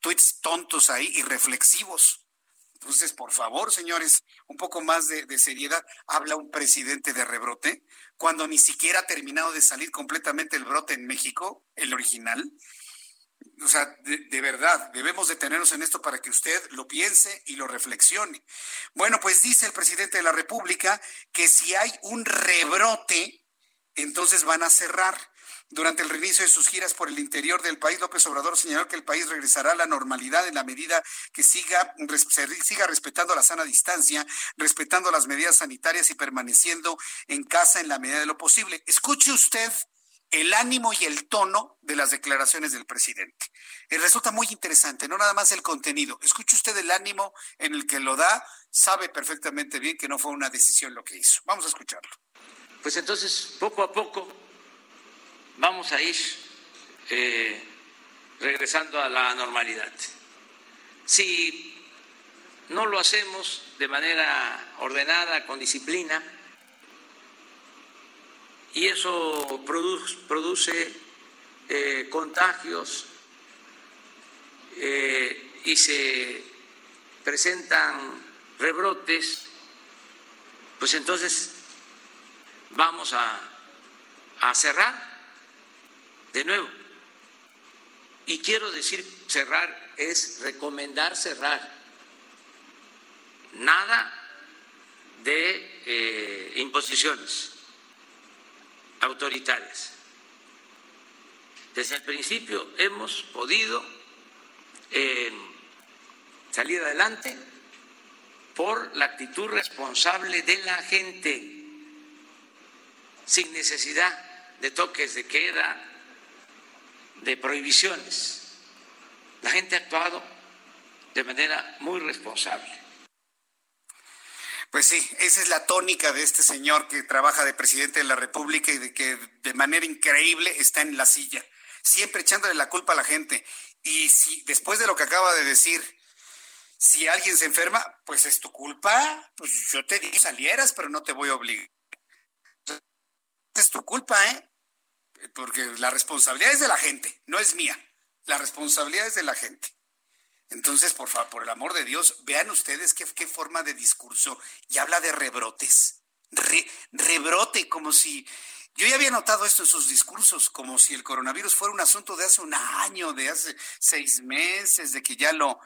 tweets tontos ahí y reflexivos. Entonces, por favor, señores, un poco más de, seriedad. ¿Habla un presidente de rebrote cuando ni siquiera ha terminado de salir completamente el brote en México, el original? O sea, de, de, verdad, debemos detenernos en esto para que usted lo piense y lo reflexione. Bueno, pues dice el presidente de la República que si hay un rebrote, entonces van a cerrar. Durante el reinicio de sus giras por el interior del país, López Obrador señaló que el país regresará a la normalidad en la medida que siga, siga respetando la sana distancia, respetando las medidas sanitarias y permaneciendo en casa en la medida de lo posible. Escuche usted el ánimo y el tono de las declaraciones del presidente. Eh, resulta muy interesante, no nada más el contenido. Escuche usted el ánimo en el que lo da, sabe perfectamente bien que no fue una decisión lo que hizo. Vamos a escucharlo. Pues entonces, poco a poco, vamos a ir eh, regresando a la normalidad. Si no lo hacemos de manera ordenada, con disciplina, y eso produce, eh, contagios eh, y se presentan rebrotes, pues entonces vamos a, a cerrar de nuevo. Y quiero decir cerrar es recomendar cerrar. Nada de eh, imposiciones autoritarias. Desde el principio hemos podido eh, salir adelante por la actitud responsable de la gente, sin necesidad de toques de queda, de prohibiciones. La gente ha actuado de manera muy responsable. Pues sí, esa es la tónica de este señor que trabaja de presidente de la República y de que de manera increíble está en la silla, siempre echándole la culpa a la gente. Y si después de lo que acaba de decir, si alguien se enferma, pues es tu culpa, pues yo te digo salieras, pero no te voy a obligar. Es tu culpa, ¿eh? Porque la responsabilidad es de la gente, no es mía. La responsabilidad es de la gente. Entonces, por favor, por el amor de Dios, vean ustedes qué, qué forma de discurso. Y habla de rebrotes. rebrote, como si... Yo ya había notado esto en sus discursos, como si el coronavirus fuera un asunto de hace un año, de hace seis meses, de que ya lo,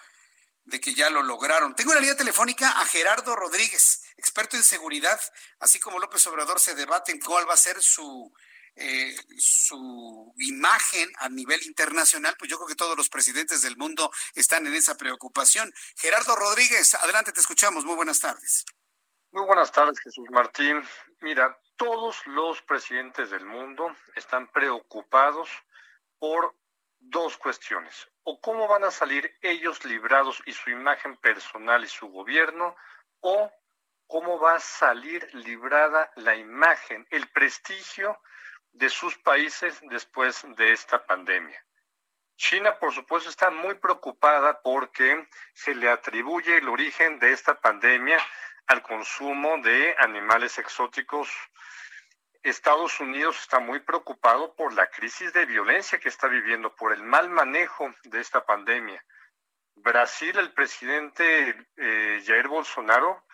de que ya lo lograron. Tengo en la línea telefónica a Gerardo Rodríguez, experto en seguridad, así como López Obrador se debate en cuál va a ser su eh, su imagen a nivel internacional, pues yo creo que todos los presidentes del mundo están en esa preocupación. Gerardo Rodríguez, adelante, te escuchamos. Muy buenas tardes. Muy buenas tardes, Jesús Martín. Mira, todos los presidentes del mundo están preocupados por dos cuestiones. O cómo van a salir ellos librados y su imagen personal y su gobierno, o cómo va a salir librada la imagen, el prestigio de sus países después de esta pandemia. China, por supuesto, está muy preocupada porque se le atribuye el origen de esta pandemia al consumo de animales exóticos. Estados Unidos está muy preocupado por la crisis de violencia que está viviendo, por el mal manejo de esta pandemia. Brasil, el presidente eh, Jair Bolsonaro,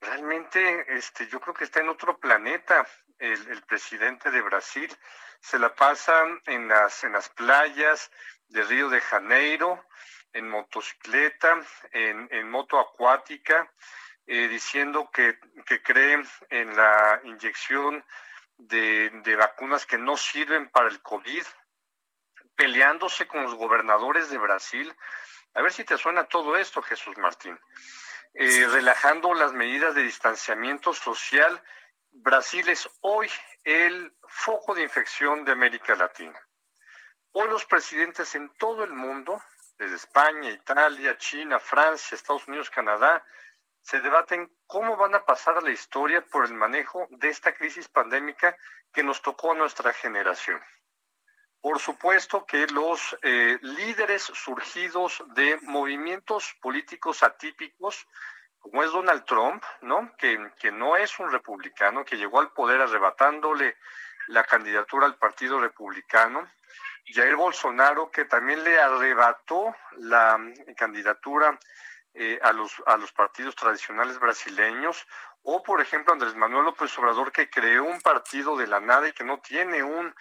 realmente este, yo creo que está en otro planeta el, presidente de Brasil, se la pasa en las, en las playas de Río de Janeiro, en motocicleta, en, moto acuática, eh, diciendo que, que cree en la inyección de, de vacunas que no sirven para el COVID, peleándose con los gobernadores de Brasil. A ver si te suena todo esto, Jesús Martín. Eh, relajando las medidas de distanciamiento social Brasil es hoy el foco de infección de América Latina. Hoy los presidentes en todo el mundo, desde España, Italia, China, Francia, Estados Unidos, Canadá, se debaten cómo van a pasar a la historia por el manejo de esta crisis pandémica que nos tocó a nuestra generación. Por supuesto que los eh, líderes surgidos de movimientos políticos atípicos como es Donald Trump, ¿no? Que, que no es un republicano, que llegó al poder arrebatándole la candidatura al Partido Republicano, Jair Bolsonaro, que también le arrebató la candidatura eh, a, los, a los partidos tradicionales brasileños, o por ejemplo Andrés Manuel López Obrador que creó un partido de la nada y que no tiene un,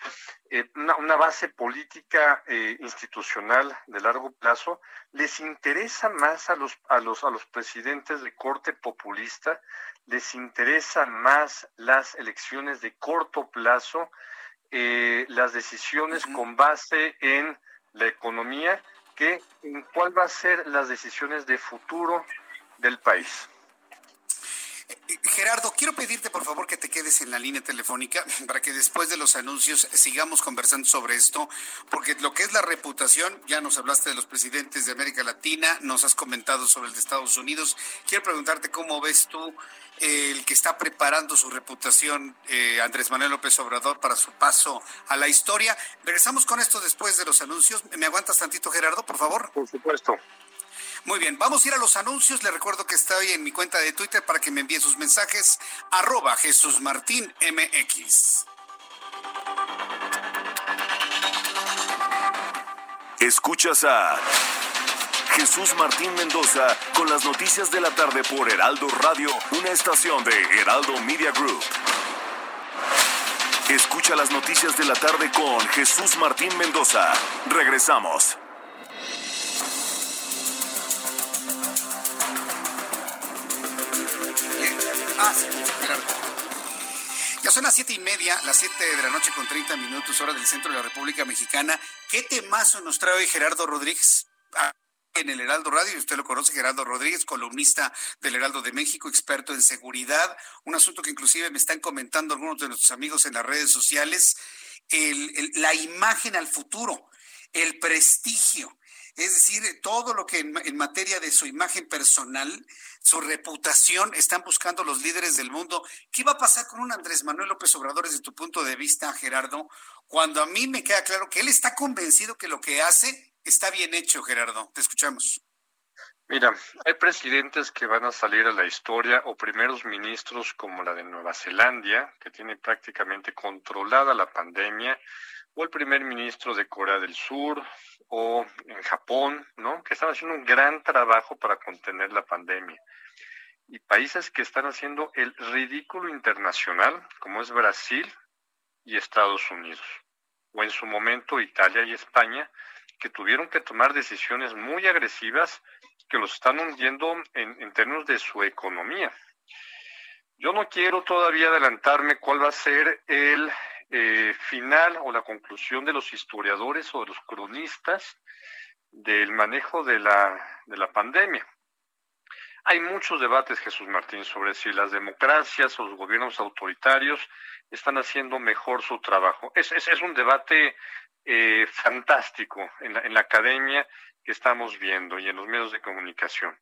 eh, una, base política eh, institucional de largo plazo, les interesa más a los, a, los, a los presidentes de corte populista, les interesan más las elecciones de corto plazo eh, las decisiones con base en la economía que en cuál va a ser las decisiones de futuro del país. Gerardo, quiero pedirte por favor que te quedes en la línea telefónica para que después de los anuncios sigamos conversando sobre esto, porque lo que es la reputación, ya nos hablaste de los presidentes de América Latina, nos has comentado sobre el de Estados Unidos. Quiero preguntarte cómo ves tú el que está preparando su reputación, eh, Andrés Manuel López Obrador, para su paso a la historia. Regresamos con esto después de los anuncios. ¿Me aguantas tantito, Gerardo, por favor? Por supuesto. Muy bien, vamos a ir a los anuncios. Le recuerdo que estoy en mi cuenta de Twitter para que me envíe sus mensajes. Arroba Jesús Martín MX. Escuchas a Jesús Martín Mendoza con las noticias de la tarde por Heraldo Radio, una estación de Heraldo Media Group. Escucha las noticias de la tarde con Jesús Martín Mendoza. Regresamos. Ah, Ya son las siete y media, las siete de la noche con 30 minutos, hora del centro de la República Mexicana. ¿Qué temazo nos trae hoy Gerardo Rodríguez? Ah, en el Heraldo Radio, usted lo conoce, Gerardo Rodríguez, columnista del Heraldo de México, experto en seguridad, un asunto que inclusive me están comentando algunos de nuestros amigos en las redes sociales, la imagen al futuro, el prestigio, es decir, todo lo que en, materia de su imagen personal, su reputación, están buscando los líderes del mundo. ¿Qué va a pasar con un Andrés Manuel López Obrador desde tu punto de vista, Gerardo? Cuando a mí me queda claro que él está convencido que lo que hace está bien hecho, Gerardo. Te escuchamos. Mira, hay presidentes que van a salir a la historia o primeros ministros como la de Nueva Zelanda, que tiene prácticamente controlada la pandemia, o el primer ministro de Corea del Sur o en Japón, ¿no? Que están haciendo un gran trabajo para contener la pandemia. Y países que están haciendo el ridículo internacional, como es Brasil y Estados Unidos, o en su momento Italia y España, que tuvieron que tomar decisiones muy agresivas que los están hundiendo en, en términos de su economía. Yo no quiero todavía adelantarme cuál va a ser el eh, final o la conclusión de los historiadores o de los cronistas del manejo de la, de la pandemia. Hay muchos debates, Jesús Martín, sobre si las democracias o los gobiernos autoritarios están haciendo mejor su trabajo. Es, es, es un debate eh, fantástico en la, en la academia que estamos viendo y en los medios de comunicación.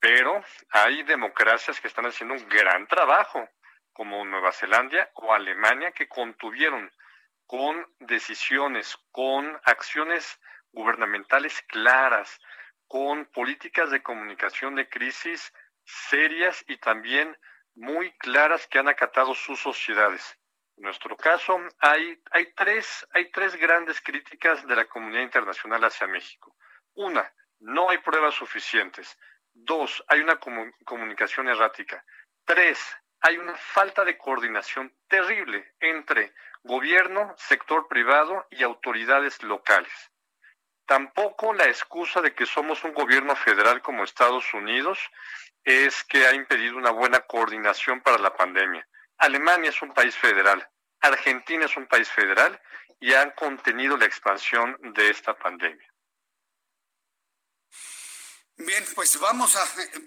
Pero hay democracias que están haciendo un gran trabajo como Nueva Zelanda o Alemania que contuvieron con decisiones, con acciones gubernamentales claras, con políticas de comunicación de crisis serias y también muy claras que han acatado sus sociedades. En nuestro caso, hay, tres, hay tres grandes críticas de la comunidad internacional hacia México. Una, no hay pruebas suficientes. Dos, hay una comunicación errática. Tres, hay una falta de coordinación terrible entre gobierno, sector privado y autoridades locales. Tampoco la excusa de que somos un gobierno federal como Estados Unidos es que ha impedido una buena coordinación para la pandemia. Alemania es un país federal, Argentina es un país federal y han contenido la expansión de esta pandemia. Bien, pues vamos a,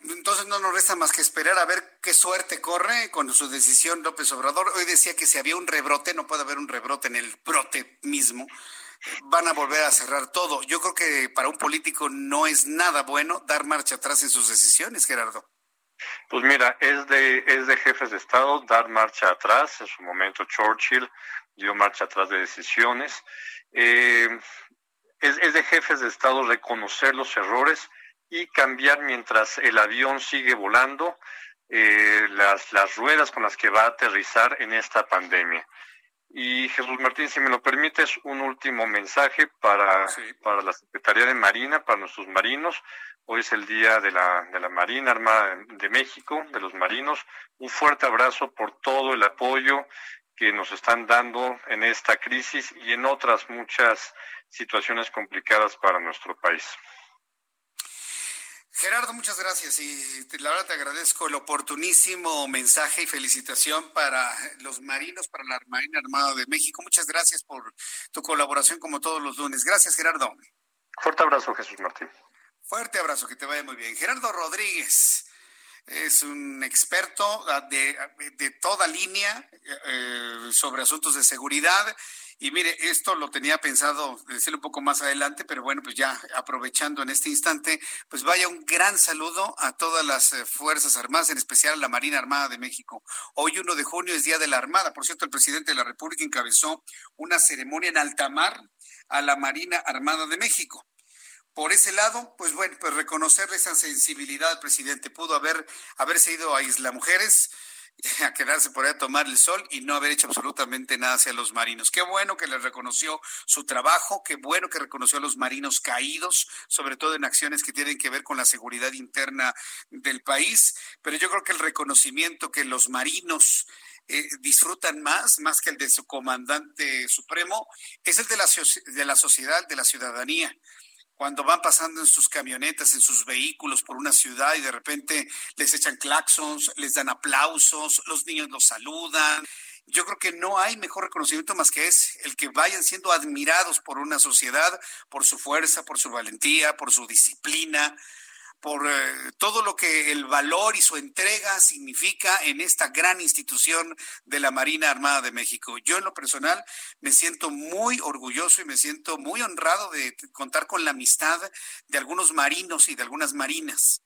entonces no nos resta más que esperar a ver qué suerte corre con su decisión López Obrador. Hoy decía que si había un rebrote, no puede haber un rebrote en el brote mismo, van a volver a cerrar todo. Yo creo que para un político no es nada bueno dar marcha atrás en sus decisiones, Gerardo. Pues mira, es de, es de jefes de Estado dar marcha atrás. En su momento Churchill dio marcha atrás de decisiones. Eh, es, es de jefes de Estado reconocer los errores y cambiar mientras el avión sigue volando eh, las, las ruedas con las que va a aterrizar en esta pandemia. Y Jesús Martín, si me lo permites, un último mensaje para, para la Secretaría de Marina, para nuestros marinos. Hoy es el Día de la, de la Marina Armada de México, de los marinos. Un fuerte abrazo por todo el apoyo que nos están dando en esta crisis y en otras muchas situaciones complicadas para nuestro país. Gerardo, muchas gracias y la verdad te agradezco el oportunísimo mensaje y felicitación para los marinos, para la Marina Armada de México. Muchas gracias por tu colaboración como todos los lunes. Gracias, Gerardo. Fuerte abrazo, Jesús Martín. Fuerte abrazo, que te vaya muy bien. Gerardo Rodríguez es un experto de, de toda línea eh, sobre asuntos de seguridad y mire, esto lo tenía pensado decirlo un poco más adelante, pero bueno, pues ya aprovechando en este instante, pues vaya un gran saludo a todas las eh, Fuerzas Armadas, en especial a la Marina Armada de México. Hoy, 1 de junio, es Día de la Armada. Por cierto, el presidente de la República encabezó una ceremonia en alta mar a la Marina Armada de México por ese lado, pues bueno, pues reconocerle esa sensibilidad al presidente. Pudo haber haberse ido a Isla Mujeres, a quedarse por ahí a tomar el sol y no haber hecho absolutamente nada hacia los marinos. Qué bueno que les reconoció su trabajo, qué bueno que reconoció a los marinos caídos, sobre todo en acciones que tienen que ver con la seguridad interna del país, pero yo creo que el reconocimiento que los marinos eh, disfrutan más, más que el de su comandante supremo, es el de la, de la sociedad, de la ciudadanía cuando van pasando en sus camionetas, en sus vehículos por una ciudad y de repente les echan claxons, les dan aplausos, los niños los saludan. Yo creo que no hay mejor reconocimiento más que es el que vayan siendo admirados por una sociedad, por su fuerza, por su valentía, por su disciplina, por eh, todo lo que el valor y su entrega significa en esta gran institución de la Marina Armada de México. Yo en lo personal me siento muy orgulloso y me siento muy honrado de contar con la amistad de algunos marinos y de algunas marinas.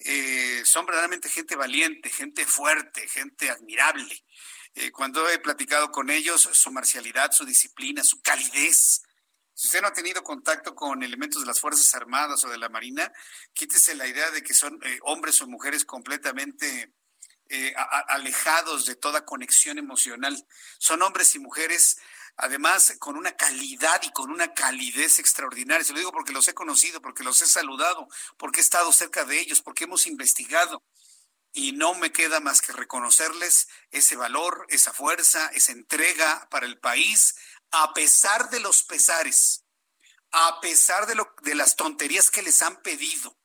Eh, son verdaderamente gente valiente, gente fuerte, gente admirable. Eh, cuando he platicado con ellos, su marcialidad, su disciplina, su calidez, si usted no ha tenido contacto con elementos de las Fuerzas Armadas o de la Marina, quítese la idea de que son eh, hombres o mujeres completamente eh, alejados de toda conexión emocional. Son hombres y mujeres, además, con una calidad y con una calidez extraordinaria. Se lo digo porque los he conocido, porque los he saludado, porque he estado cerca de ellos, porque hemos investigado. Y no me queda más que reconocerles ese valor, esa fuerza, esa entrega para el país, a pesar de los pesares, a pesar de, lo, de las tonterías que les han pedido,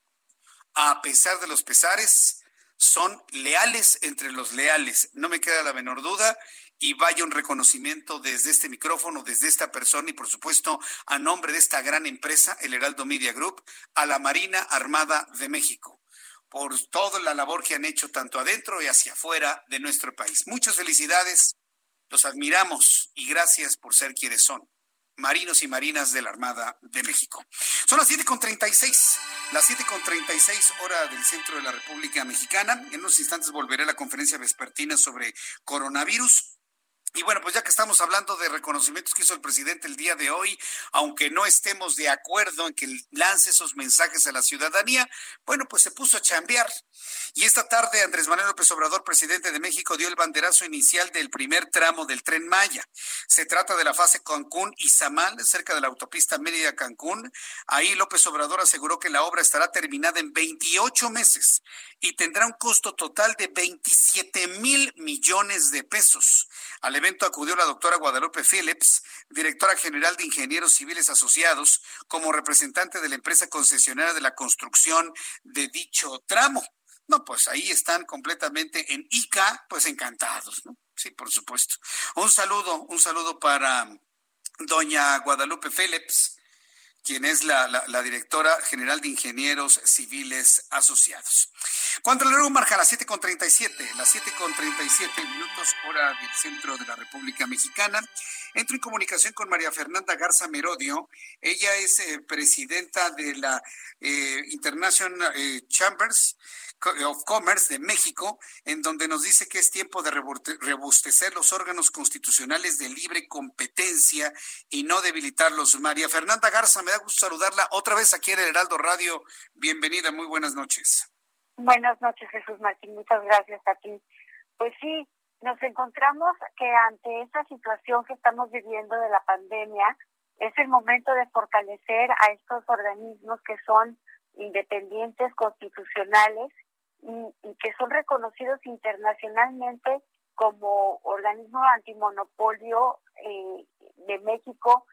a pesar de los pesares, son leales entre los leales. No me queda la menor duda y vaya un reconocimiento desde este micrófono, desde esta persona y por supuesto a nombre de esta gran empresa, el Heraldo Media Group, a la Marina Armada de México por toda la labor que han hecho tanto adentro y hacia afuera de nuestro país. Muchas felicidades los admiramos y gracias por ser quienes son, marinos y marinas de la Armada de México. Son las 7.36, las 7.36 hora del centro de la República Mexicana. En unos instantes volveré a la conferencia vespertina sobre coronavirus. Y bueno, pues ya que estamos hablando de reconocimientos que hizo el presidente el día de hoy, aunque no estemos de acuerdo en que lance esos mensajes a la ciudadanía, bueno, pues se puso a chambear. Y esta tarde Andrés Manuel López Obrador, presidente de México, dio el banderazo inicial del primer tramo del tren Maya. Se trata de la fase Cancún y Samal, cerca de la autopista Mérida-Cancún. Ahí López Obrador aseguró que la obra estará terminada en 28 meses y tendrá un costo total de 27 mil millones de pesos. Al evento acudió la doctora Guadalupe Phillips, directora general de Ingenieros Civiles Asociados, como representante de la empresa concesionaria de la construcción de dicho tramo. No, pues ahí están completamente en ICA, pues encantados, ¿no? Sí, por supuesto. Un saludo, un saludo para doña Guadalupe Phillips, quien es la, directora general de Ingenieros Civiles Asociados. Cuando el reloj marca las 7.37, las 7.37 minutos, hora del centro de la República Mexicana, entro en comunicación con María Fernanda Garza Merodio. Ella es eh, presidenta de la eh, International eh, Chambers of Commerce de México, en donde nos dice que es tiempo de rebustecer los órganos constitucionales de libre competencia y no debilitarlos. María Fernanda Garza, me da gusto saludarla otra vez aquí en el Heraldo Radio. Bienvenida, muy buenas noches. Buenas noches, Jesús Martín. Muchas gracias a ti. Pues sí, nos encontramos que ante esta situación que estamos viviendo de la pandemia, es el momento de fortalecer a estos organismos que son independientes, constitucionales y, que son reconocidos internacionalmente como organismo antimonopolio eh, de México,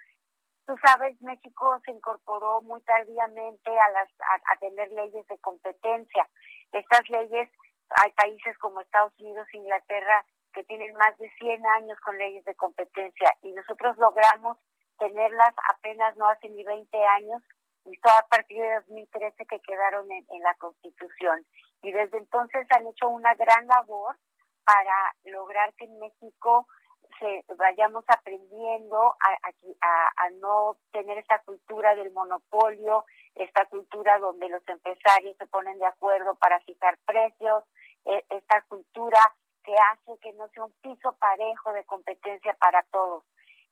tú sabes, México se incorporó muy tardíamente a, las, a, tener leyes de competencia. Estas leyes, hay países como Estados Unidos e Inglaterra que tienen más de 100 años con leyes de competencia y nosotros logramos tenerlas apenas no hace ni 20 años y todo a partir de 2013 que quedaron en, en la Constitución. Y desde entonces han hecho una gran labor para lograr que en México se vayamos aprendiendo a, no tener esta cultura del monopolio, esta cultura donde los empresarios se ponen de acuerdo para fijar precios, e, esta cultura que hace que no sea un piso parejo de competencia para todos.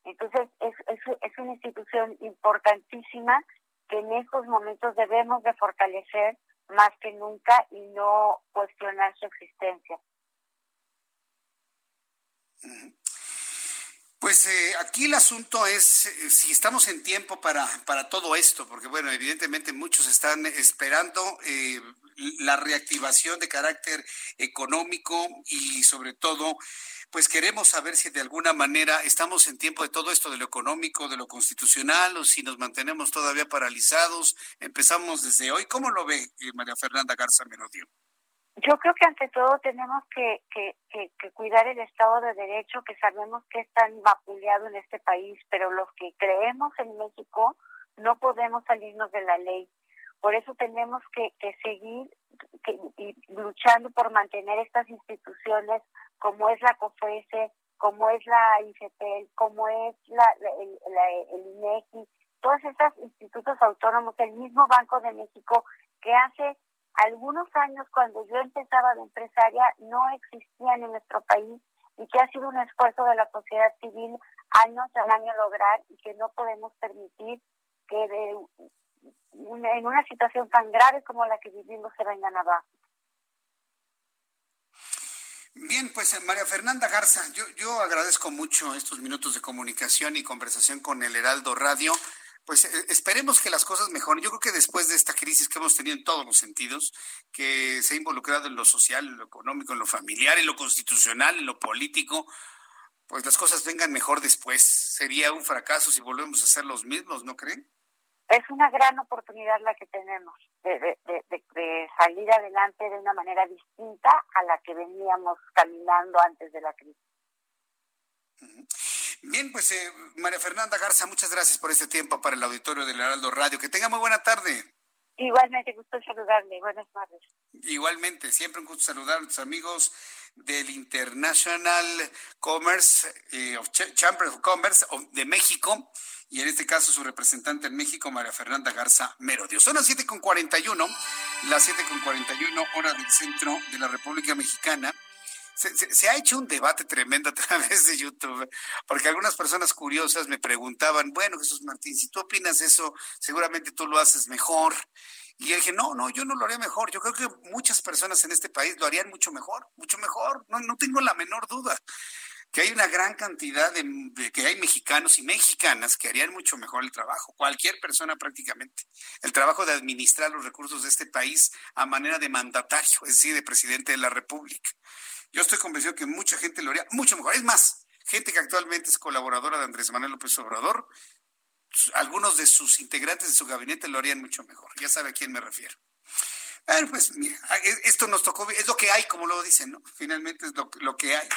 Entonces, es, es, es una institución importantísima que en estos momentos debemos de fortalecer más que nunca y no cuestionar su existencia. Pues eh, aquí el asunto es eh, si estamos en tiempo para, para todo esto, porque bueno, evidentemente muchos están esperando eh, la reactivación de carácter económico y sobre todo, pues queremos saber si de alguna manera estamos en tiempo de todo esto, de lo económico, de lo constitucional, o si nos mantenemos todavía paralizados. Empezamos desde hoy. ¿Cómo lo ve María Fernanda Garza Merodio? Yo creo que ante todo tenemos que, que, que, cuidar el Estado de Derecho, que sabemos que es tan vapuleado en este país, pero los que creemos en México no podemos salirnos de la ley. Por eso tenemos que, que seguir luchando por mantener estas instituciones como es la COFESE, como es la IFETEL, como es la, el, el INEGI, todos estos institutos autónomos, el mismo Banco de México que hace algunos años cuando yo empezaba de empresaria no existían en nuestro país y que ha sido un esfuerzo de la sociedad civil años tras año lograr y que no podemos permitir que de en una situación tan grave como la que vivimos se vengan abajo. Bien, pues María Fernanda Garza, yo, yo agradezco mucho estos minutos de comunicación y conversación con el Heraldo Radio pues eh, esperemos que las cosas mejoren. Yo creo que después de esta crisis que hemos tenido en todos los sentidos, que se ha involucrado en lo social, en lo económico, en lo familiar, en lo constitucional, en lo político, pues las cosas vengan mejor después. Sería un fracaso si volvemos a ser los mismos, ¿no creen? Es una gran oportunidad la que tenemos de, salir adelante de una manera distinta a la que veníamos caminando antes de la crisis. Bien, pues eh, María Fernanda Garza, muchas gracias por este tiempo para el auditorio del Heraldo Radio. Que tenga muy buena tarde. Igualmente, gusto saludarle. Buenas tardes. Igualmente, siempre un gusto saludar a nuestros amigos del International Commerce, eh, Chamber of Commerce de México, y en este caso su representante en México, María Fernanda Garza Merodio. Son las 7.41, las 7.41 hora del centro de la República Mexicana se, ha hecho un debate tremendo a través de YouTube, porque algunas personas curiosas me preguntaban, bueno, Jesús Martín, si tú opinas eso, seguramente tú lo haces mejor. Y yo dije, no, no, yo no lo haría mejor. Yo creo que muchas personas en este país lo harían mucho mejor, mucho mejor. No, no tengo la menor duda que hay una gran cantidad de, de, que hay mexicanos y mexicanas que harían mucho mejor el trabajo, cualquier persona prácticamente, el trabajo de administrar los recursos de este país a manera de mandatario, es decir, de presidente de la República. Yo estoy convencido que mucha gente lo haría mucho mejor. Es más, gente que actualmente es colaboradora de Andrés Manuel López Obrador, algunos de sus integrantes de su gabinete lo harían mucho mejor. Ya sabe a quién me refiero. Bueno, pues mira, e, esto nos tocó, es lo que hay, como lo dicen, ¿no? Finalmente es lo, que hay.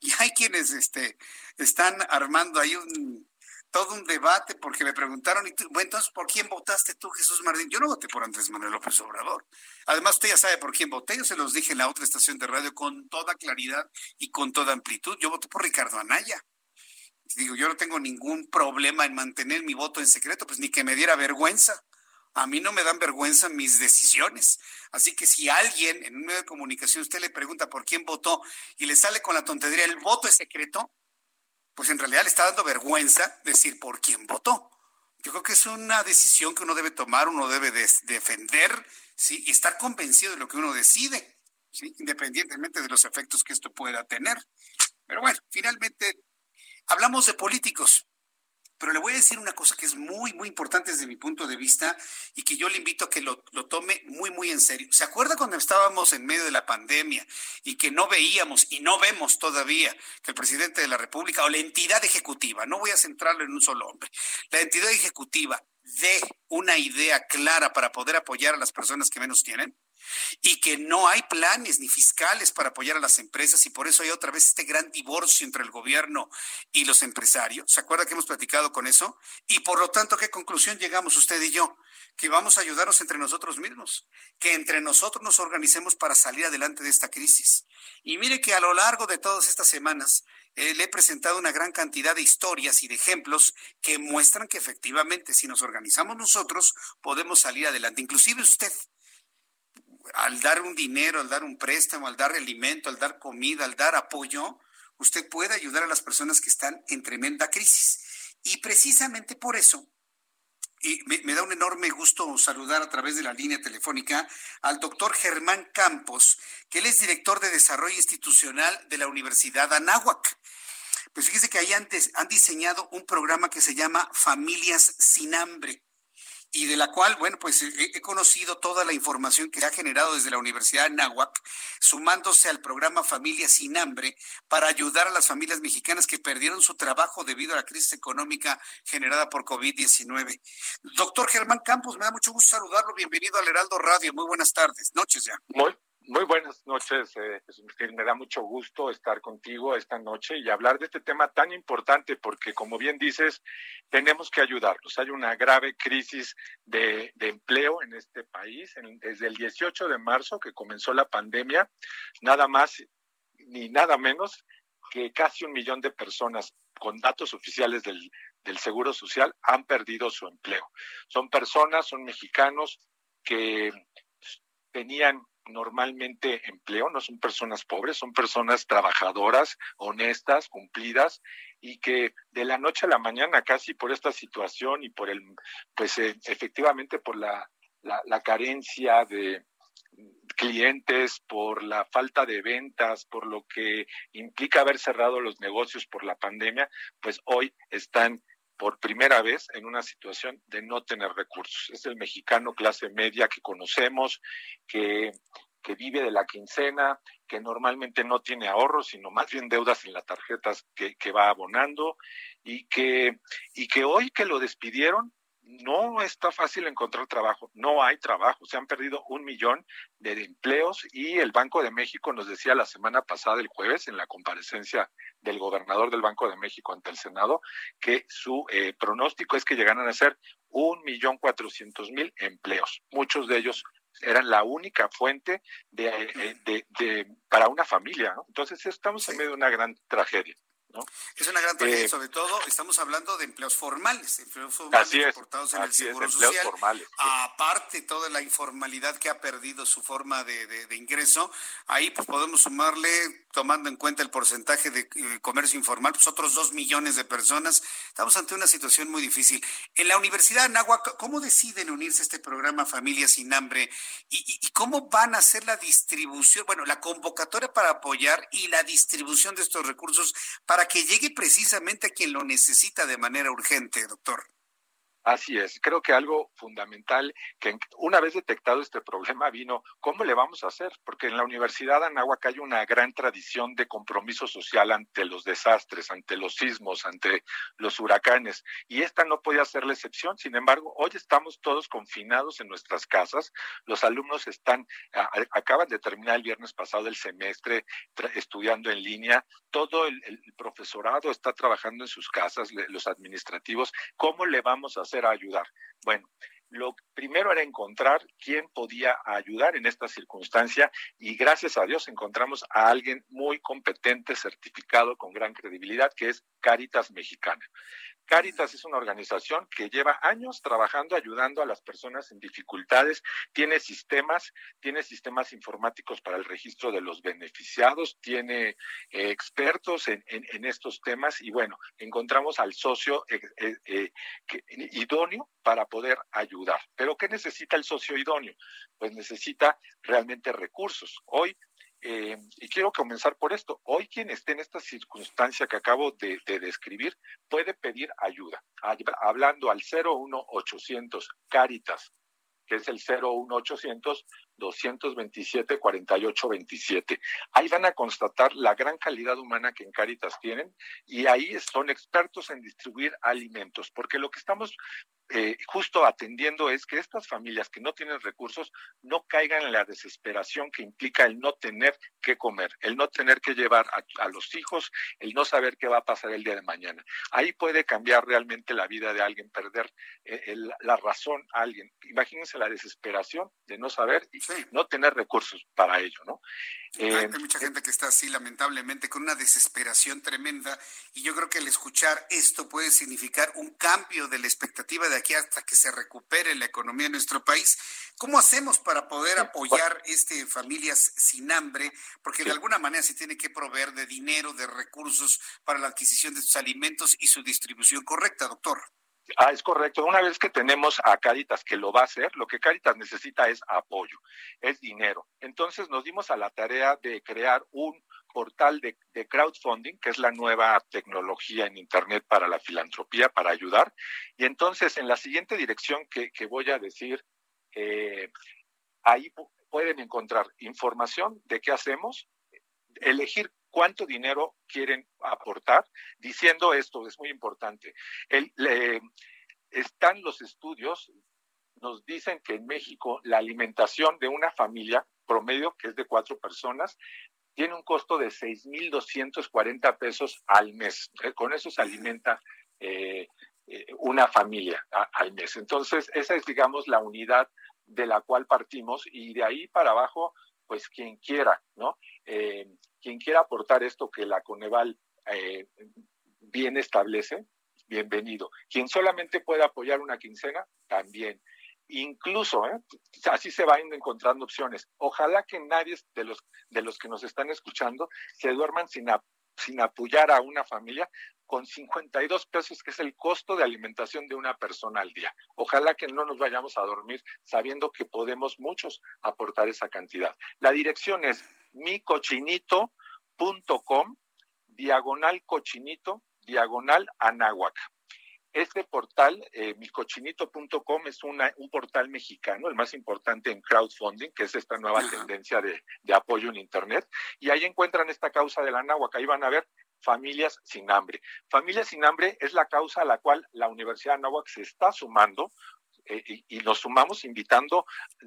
Y hay quienes este, están armando ahí un, todo un debate porque me preguntaron, y bueno, entonces, ¿por quién votaste tú, Jesús Martín? Yo no voté por Andrés Manuel López Obrador. Además, usted ya sabe por quién voté, yo se los dije en la otra estación de radio con toda claridad y con toda amplitud. Yo voté por Ricardo Anaya. Digo, yo no tengo ningún problema en mantener mi voto en secreto, pues ni que me diera vergüenza. A mí no me dan vergüenza mis decisiones. Así que si alguien en un medio de comunicación usted le pregunta por quién votó y le sale con la tontería, el voto es secreto, pues en realidad le está dando vergüenza decir por quién votó. Yo creo que es una decisión que uno debe tomar, uno debe defender, ¿sí? Y estar convencido de lo que uno decide, ¿sí? Independientemente de los efectos que esto pueda tener. Pero bueno, finalmente hablamos de políticos. Pero le voy a decir una cosa que es muy, muy importante desde mi punto de vista y que yo le invito a que lo, lo tome muy, muy en serio. ¿Se acuerda cuando estábamos en medio de la pandemia y que no veíamos y no vemos todavía que el presidente de la República o la entidad ejecutiva, no voy a centrarlo en un solo hombre, la entidad ejecutiva dé una idea clara para poder apoyar a las personas que menos tienen? Y que no hay planes ni fiscales para apoyar a las empresas y por eso hay otra vez este gran divorcio entre el gobierno y los empresarios. ¿Se acuerda que hemos platicado con eso? Y por lo tanto, ¿qué conclusión llegamos usted y yo? Que vamos a ayudarnos entre nosotros mismos, que entre nosotros nos organicemos para salir adelante de esta crisis. Y mire que a lo largo de todas estas semanas eh, le he presentado una gran cantidad de historias y de ejemplos que muestran que efectivamente si nos organizamos nosotros podemos salir adelante. Inclusive usted al dar un dinero, al dar un préstamo, al dar alimento, al dar comida, al dar apoyo, usted puede ayudar a las personas que están en tremenda crisis. Y precisamente por eso, y me, da un enorme gusto saludar a través de la línea telefónica al doctor Germán Campos, que él es director de Desarrollo Institucional de la Universidad Anáhuac. Pues fíjese que ahí antes han diseñado un programa que se llama Familias sin Hambre y de la cual, bueno, pues he, conocido toda la información que se ha generado desde la Universidad de Nahuac, sumándose al programa Familias sin Hambre para ayudar a las familias mexicanas que perdieron su trabajo debido a la crisis económica generada por COVID-19. Doctor Germán Campos, me da mucho gusto saludarlo. Bienvenido al Heraldo Radio. Muy buenas tardes, noches ya. Muy, muy buenas noches, eh, me da mucho gusto estar contigo esta noche y hablar de este tema tan importante porque, como bien dices, tenemos que ayudarlos. Hay una grave crisis de, empleo en este país. desde el 18 de marzo que comenzó la pandemia, nada más ni nada menos que casi un millón de personas con datos oficiales del Seguro Social han perdido su empleo. Son personas, son mexicanos que tenían normalmente empleo, no son personas pobres, son personas trabajadoras, honestas, cumplidas y que de la noche a la mañana casi por esta situación y por el, pues eh, efectivamente por la, la, carencia de, clientes, por la falta de ventas, por lo que implica haber cerrado los negocios por la pandemia, pues hoy están por primera vez en una situación de no tener recursos. Es el mexicano clase media que conocemos, que, que vive de la quincena, que normalmente no tiene ahorros, sino más bien deudas en las tarjetas que, que va abonando, y que, y que hoy que lo despidieron, no está fácil encontrar trabajo, no hay trabajo, se han perdido un millón de empleos y el Banco de México nos decía la semana pasada, el jueves, en la comparecencia del gobernador del Banco de México ante el Senado, que su eh, pronóstico es que llegaran a ser un millón cuatrocientos mil empleos, muchos de ellos eran la única fuente de, eh, de, de, para una familia. Entonces estamos en medio de una gran tragedia. Es una gran tragedia, eh, sobre todo estamos hablando de empleos formales, empleos formales reportados en el Seguro Social. Aparte toda la informalidad que ha perdido su forma de, ingreso, ahí pues podemos sumarle, tomando en cuenta el porcentaje de eh, comercio informal, pues otros dos millones de personas. Estamos ante una situación muy difícil. En la Universidad de Anáhuac, ¿cómo deciden unirse a este programa Familias sin Hambre? ¿Y, y cómo van a hacer la distribución, bueno, la convocatoria para apoyar y la distribución de estos recursos para que llegue precisamente a quien lo necesita de manera urgente, doctor. Así es, creo que algo fundamental que una vez detectado este problema vino, ¿cómo le vamos a hacer? Porque en la Universidad de Anáhuac hay una gran tradición de compromiso social ante los desastres, ante los sismos, ante los huracanes, y esta no podía ser la excepción. Sin embargo, hoy estamos todos confinados en nuestras casas, los alumnos están, acaban de terminar el viernes pasado el semestre estudiando en línea, todo el, el profesorado está trabajando en sus casas, los administrativos, ¿cómo le vamos a hacer? A ayudar? Bueno, lo primero era encontrar quién podía ayudar en esta circunstancia y gracias a Dios encontramos a alguien muy competente, certificado, con gran credibilidad, que es Caritas Mexicana. Caritas es una organización que lleva años trabajando, ayudando a las personas en dificultades, tiene sistemas, tiene sistemas informáticos para el registro de los beneficiados, tiene eh, expertos en, estos temas y bueno, encontramos al socio eh, eh, idóneo para poder ayudar. Pero ¿qué necesita el socio idóneo? Pues necesita realmente recursos. Hoy Eh, y quiero comenzar por esto. Hoy quien esté en esta circunstancia que acabo de, describir puede pedir ayuda, hablando al 01800 Caritas, que es el 01800 227 4827. Ahí van a constatar la gran calidad humana que en Caritas tienen y ahí son expertos en distribuir alimentos, porque lo que estamos eh, justo atendiendo es que estas familias que no tienen recursos no caigan en la desesperación que implica el no tener que comer, el no tener que llevar a, los hijos, el no saber qué va a pasar el día de mañana. Ahí puede cambiar realmente la vida de alguien, perder eh, la razón a alguien. Imagínense la desesperación de no saber y no tener recursos para ello, ¿no? hay, eh, mucha gente que está así, lamentablemente, con una desesperación tremenda. Y yo creo que el escuchar esto puede significar un cambio de la expectativa de aquí hasta que se recupere la economía de nuestro país. ¿Cómo hacemos para poder apoyar este familias sin hambre? Porque de alguna manera se tiene que proveer de dinero, de recursos para la adquisición de sus alimentos y su distribución correcta, doctor. Ah, es correcto. Una vez que tenemos a Caritas que lo va a hacer, lo que Caritas necesita es apoyo, es dinero. Entonces nos dimos a la tarea de crear un portal de, crowdfunding, que es la nueva tecnología en Internet para la filantropía, para ayudar. Y entonces en la siguiente dirección que, voy a decir, eh, ahí pueden encontrar información de qué hacemos, elegir cuánto dinero quieren aportar, diciendo esto, es muy importante. están los estudios, nos dicen que en México la alimentación de una familia promedio, que es de cuatro personas, tiene un costo de 6.240 pesos al mes. Eh, con eso se alimenta eh, eh, una familia al mes. Entonces, esa es, digamos, la unidad de la cual partimos y de ahí para abajo, pues quien quiera, ¿no? quien quiera aportar esto que la Coneval bien establece, bienvenido. Quien solamente puede apoyar una quincena, también. Incluso, ¿eh? así se van encontrando opciones. Ojalá que nadie de los, de los que nos están escuchando se duerman sin, sin apoyar a una familia con 52 pesos, que es el costo de alimentación de una persona al día. Ojalá que no nos vayamos a dormir sabiendo que podemos muchos aportar esa cantidad. La dirección es micochinito.com, diagonal cochinito, diagonal anáhuac. Este portal, eh, micochinito.com, es una, un portal mexicano, el más importante en crowdfunding, que es esta nueva tendencia de, de, apoyo en Internet. Y ahí encuentran esta causa del anáhuac. Ahí van a ver familias sin hambre. Familias sin hambre es la causa a la cual la Universidad de Anáhuac se está sumando eh, y, nos sumamos invitando,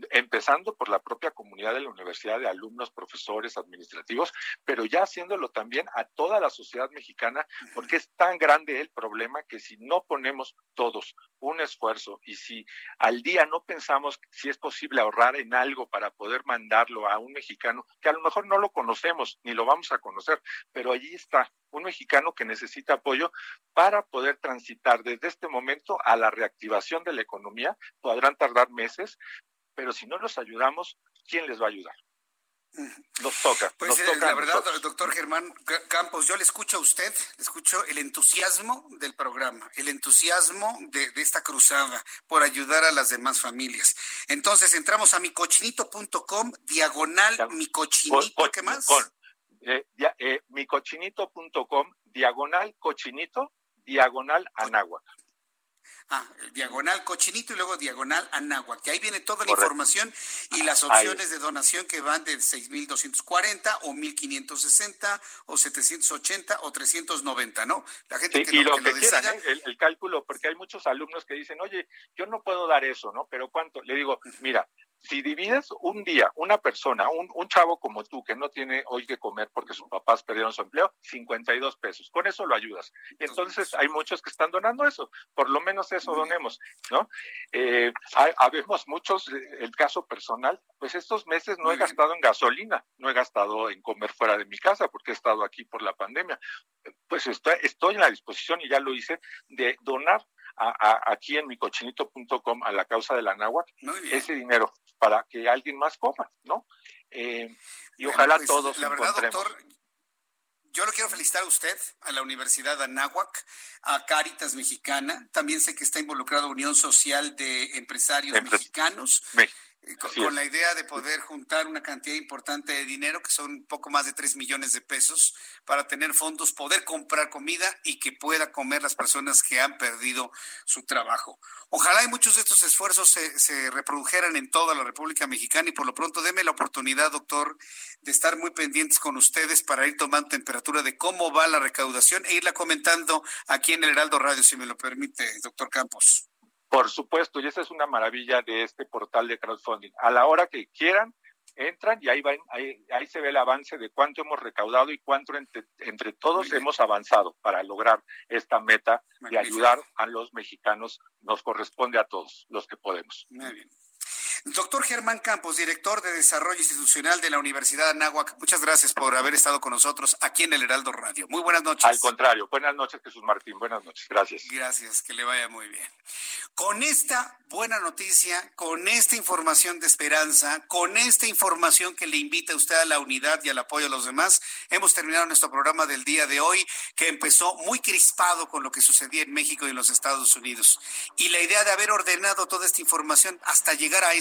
empezando por la propia comunidad de la universidad, de alumnos, profesores, administrativos, pero ya haciéndolo también a toda la sociedad mexicana, porque es tan grande el problema que si no ponemos todos un esfuerzo y si al día no pensamos si es posible ahorrar en algo para poder mandarlo a un mexicano, que a lo mejor no lo conocemos ni lo vamos a conocer, pero allí está un mexicano que necesita apoyo para poder transitar desde este momento a la reactivación de la economía. Podrán tardar meses, pero si no los ayudamos, ¿quién les va a ayudar? Nos toca. Pues eh, la verdad, doctor Germán Campos, yo le escucho a usted, le escucho el entusiasmo del programa, el entusiasmo de, esta cruzada por ayudar a las demás familias. Entonces entramos a micochinito.com, diagonal micochinito, ¿qué más? Eh, eh, micochinito.com, diagonal cochinito, diagonal anáhuac. Ah, diagonal cochinito y luego diagonal anáhuac. Que ahí viene toda la información y las opciones de donación que van de 6.240 o 1.560 o 780 o 390, ¿no? La gente que, y lo, que, ¿eh? el, cálculo, porque hay muchos alumnos que dicen, oye, yo no puedo dar eso, ¿no? Pero ¿cuánto? Le digo, mira, si divides un día, una persona, un, un, chavo como tú que no tiene hoy que comer porque sus papás perdieron su empleo, 52 pesos, con eso lo ayudas. Y entonces hay muchos que están donando eso, por lo menos eso donemos, ¿no? Eh, habemos muchos, eh, el caso personal, pues estos meses no he gastado en gasolina, no he gastado en comer fuera de mi casa porque he estado aquí por la pandemia. Pues estoy, estoy en la disposición y ya lo hice de donar a, aquí en micochinito.com a la causa de la náhuatl ese dinero para que alguien más coma, ¿no? Eh, y ojalá pues, todos la verdad, doctor, yo lo quiero felicitar a usted, a la Universidad de Anáhuac, a Caritas Mexicana. También sé que está involucrado Unión Social de Empresarios Mexicanos. Con, la idea de poder juntar una cantidad importante de dinero, que son poco más de 3 millones de pesos, para tener fondos, poder comprar comida y que pueda comer las personas que han perdido su trabajo. Ojalá y muchos de estos esfuerzos se, se reprodujeran en toda la República Mexicana y por lo pronto deme la oportunidad, doctor, de estar muy pendientes con ustedes para ir tomando temperatura de cómo va la recaudación e irla comentando aquí en el Heraldo Radio, si me lo permite, doctor Campos. Por supuesto, y esa es una maravilla de este portal de crowdfunding. A la hora que quieran, entran y ahí, ahí, se ve el avance de cuánto hemos recaudado y cuánto entre, todos hemos avanzado para lograr esta meta de ayudar a los mexicanos. Nos corresponde a todos los que podemos. Muy bien. Doctor Germán Campos, director de Desarrollo Institucional de la Universidad de Anáhuac, muchas gracias por haber estado con nosotros aquí en el Heraldo Radio. Muy buenas noches. Al contrario, buenas noches Jesús Martín, buenas noches, gracias. Gracias, que le vaya muy bien. Con esta buena noticia, con esta información de esperanza, con esta información que le invita a usted a la unidad y al apoyo a los demás, hemos terminado nuestro programa del día de hoy, que empezó muy crispado con lo que sucedía en México y en los Estados Unidos. Y la idea de haber ordenado toda esta información hasta llegar a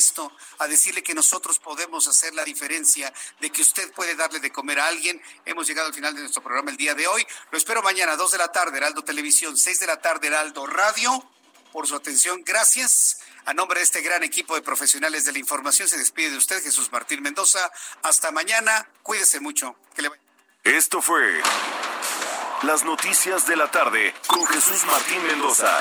a decirle que nosotros podemos hacer la diferencia, de que usted puede darle de comer a alguien. Hemos llegado al final de nuestro programa el día de hoy. Lo espero mañana, 2 de la tarde, Heraldo Televisión, 6 de la tarde, Heraldo Radio. Por su atención, gracias. A nombre de este gran equipo de profesionales de la información, se despide de usted Jesús Martín Mendoza. Hasta mañana. Cuídese mucho. Esto fue Las Noticias de la Tarde con Jesús Martín Mendoza.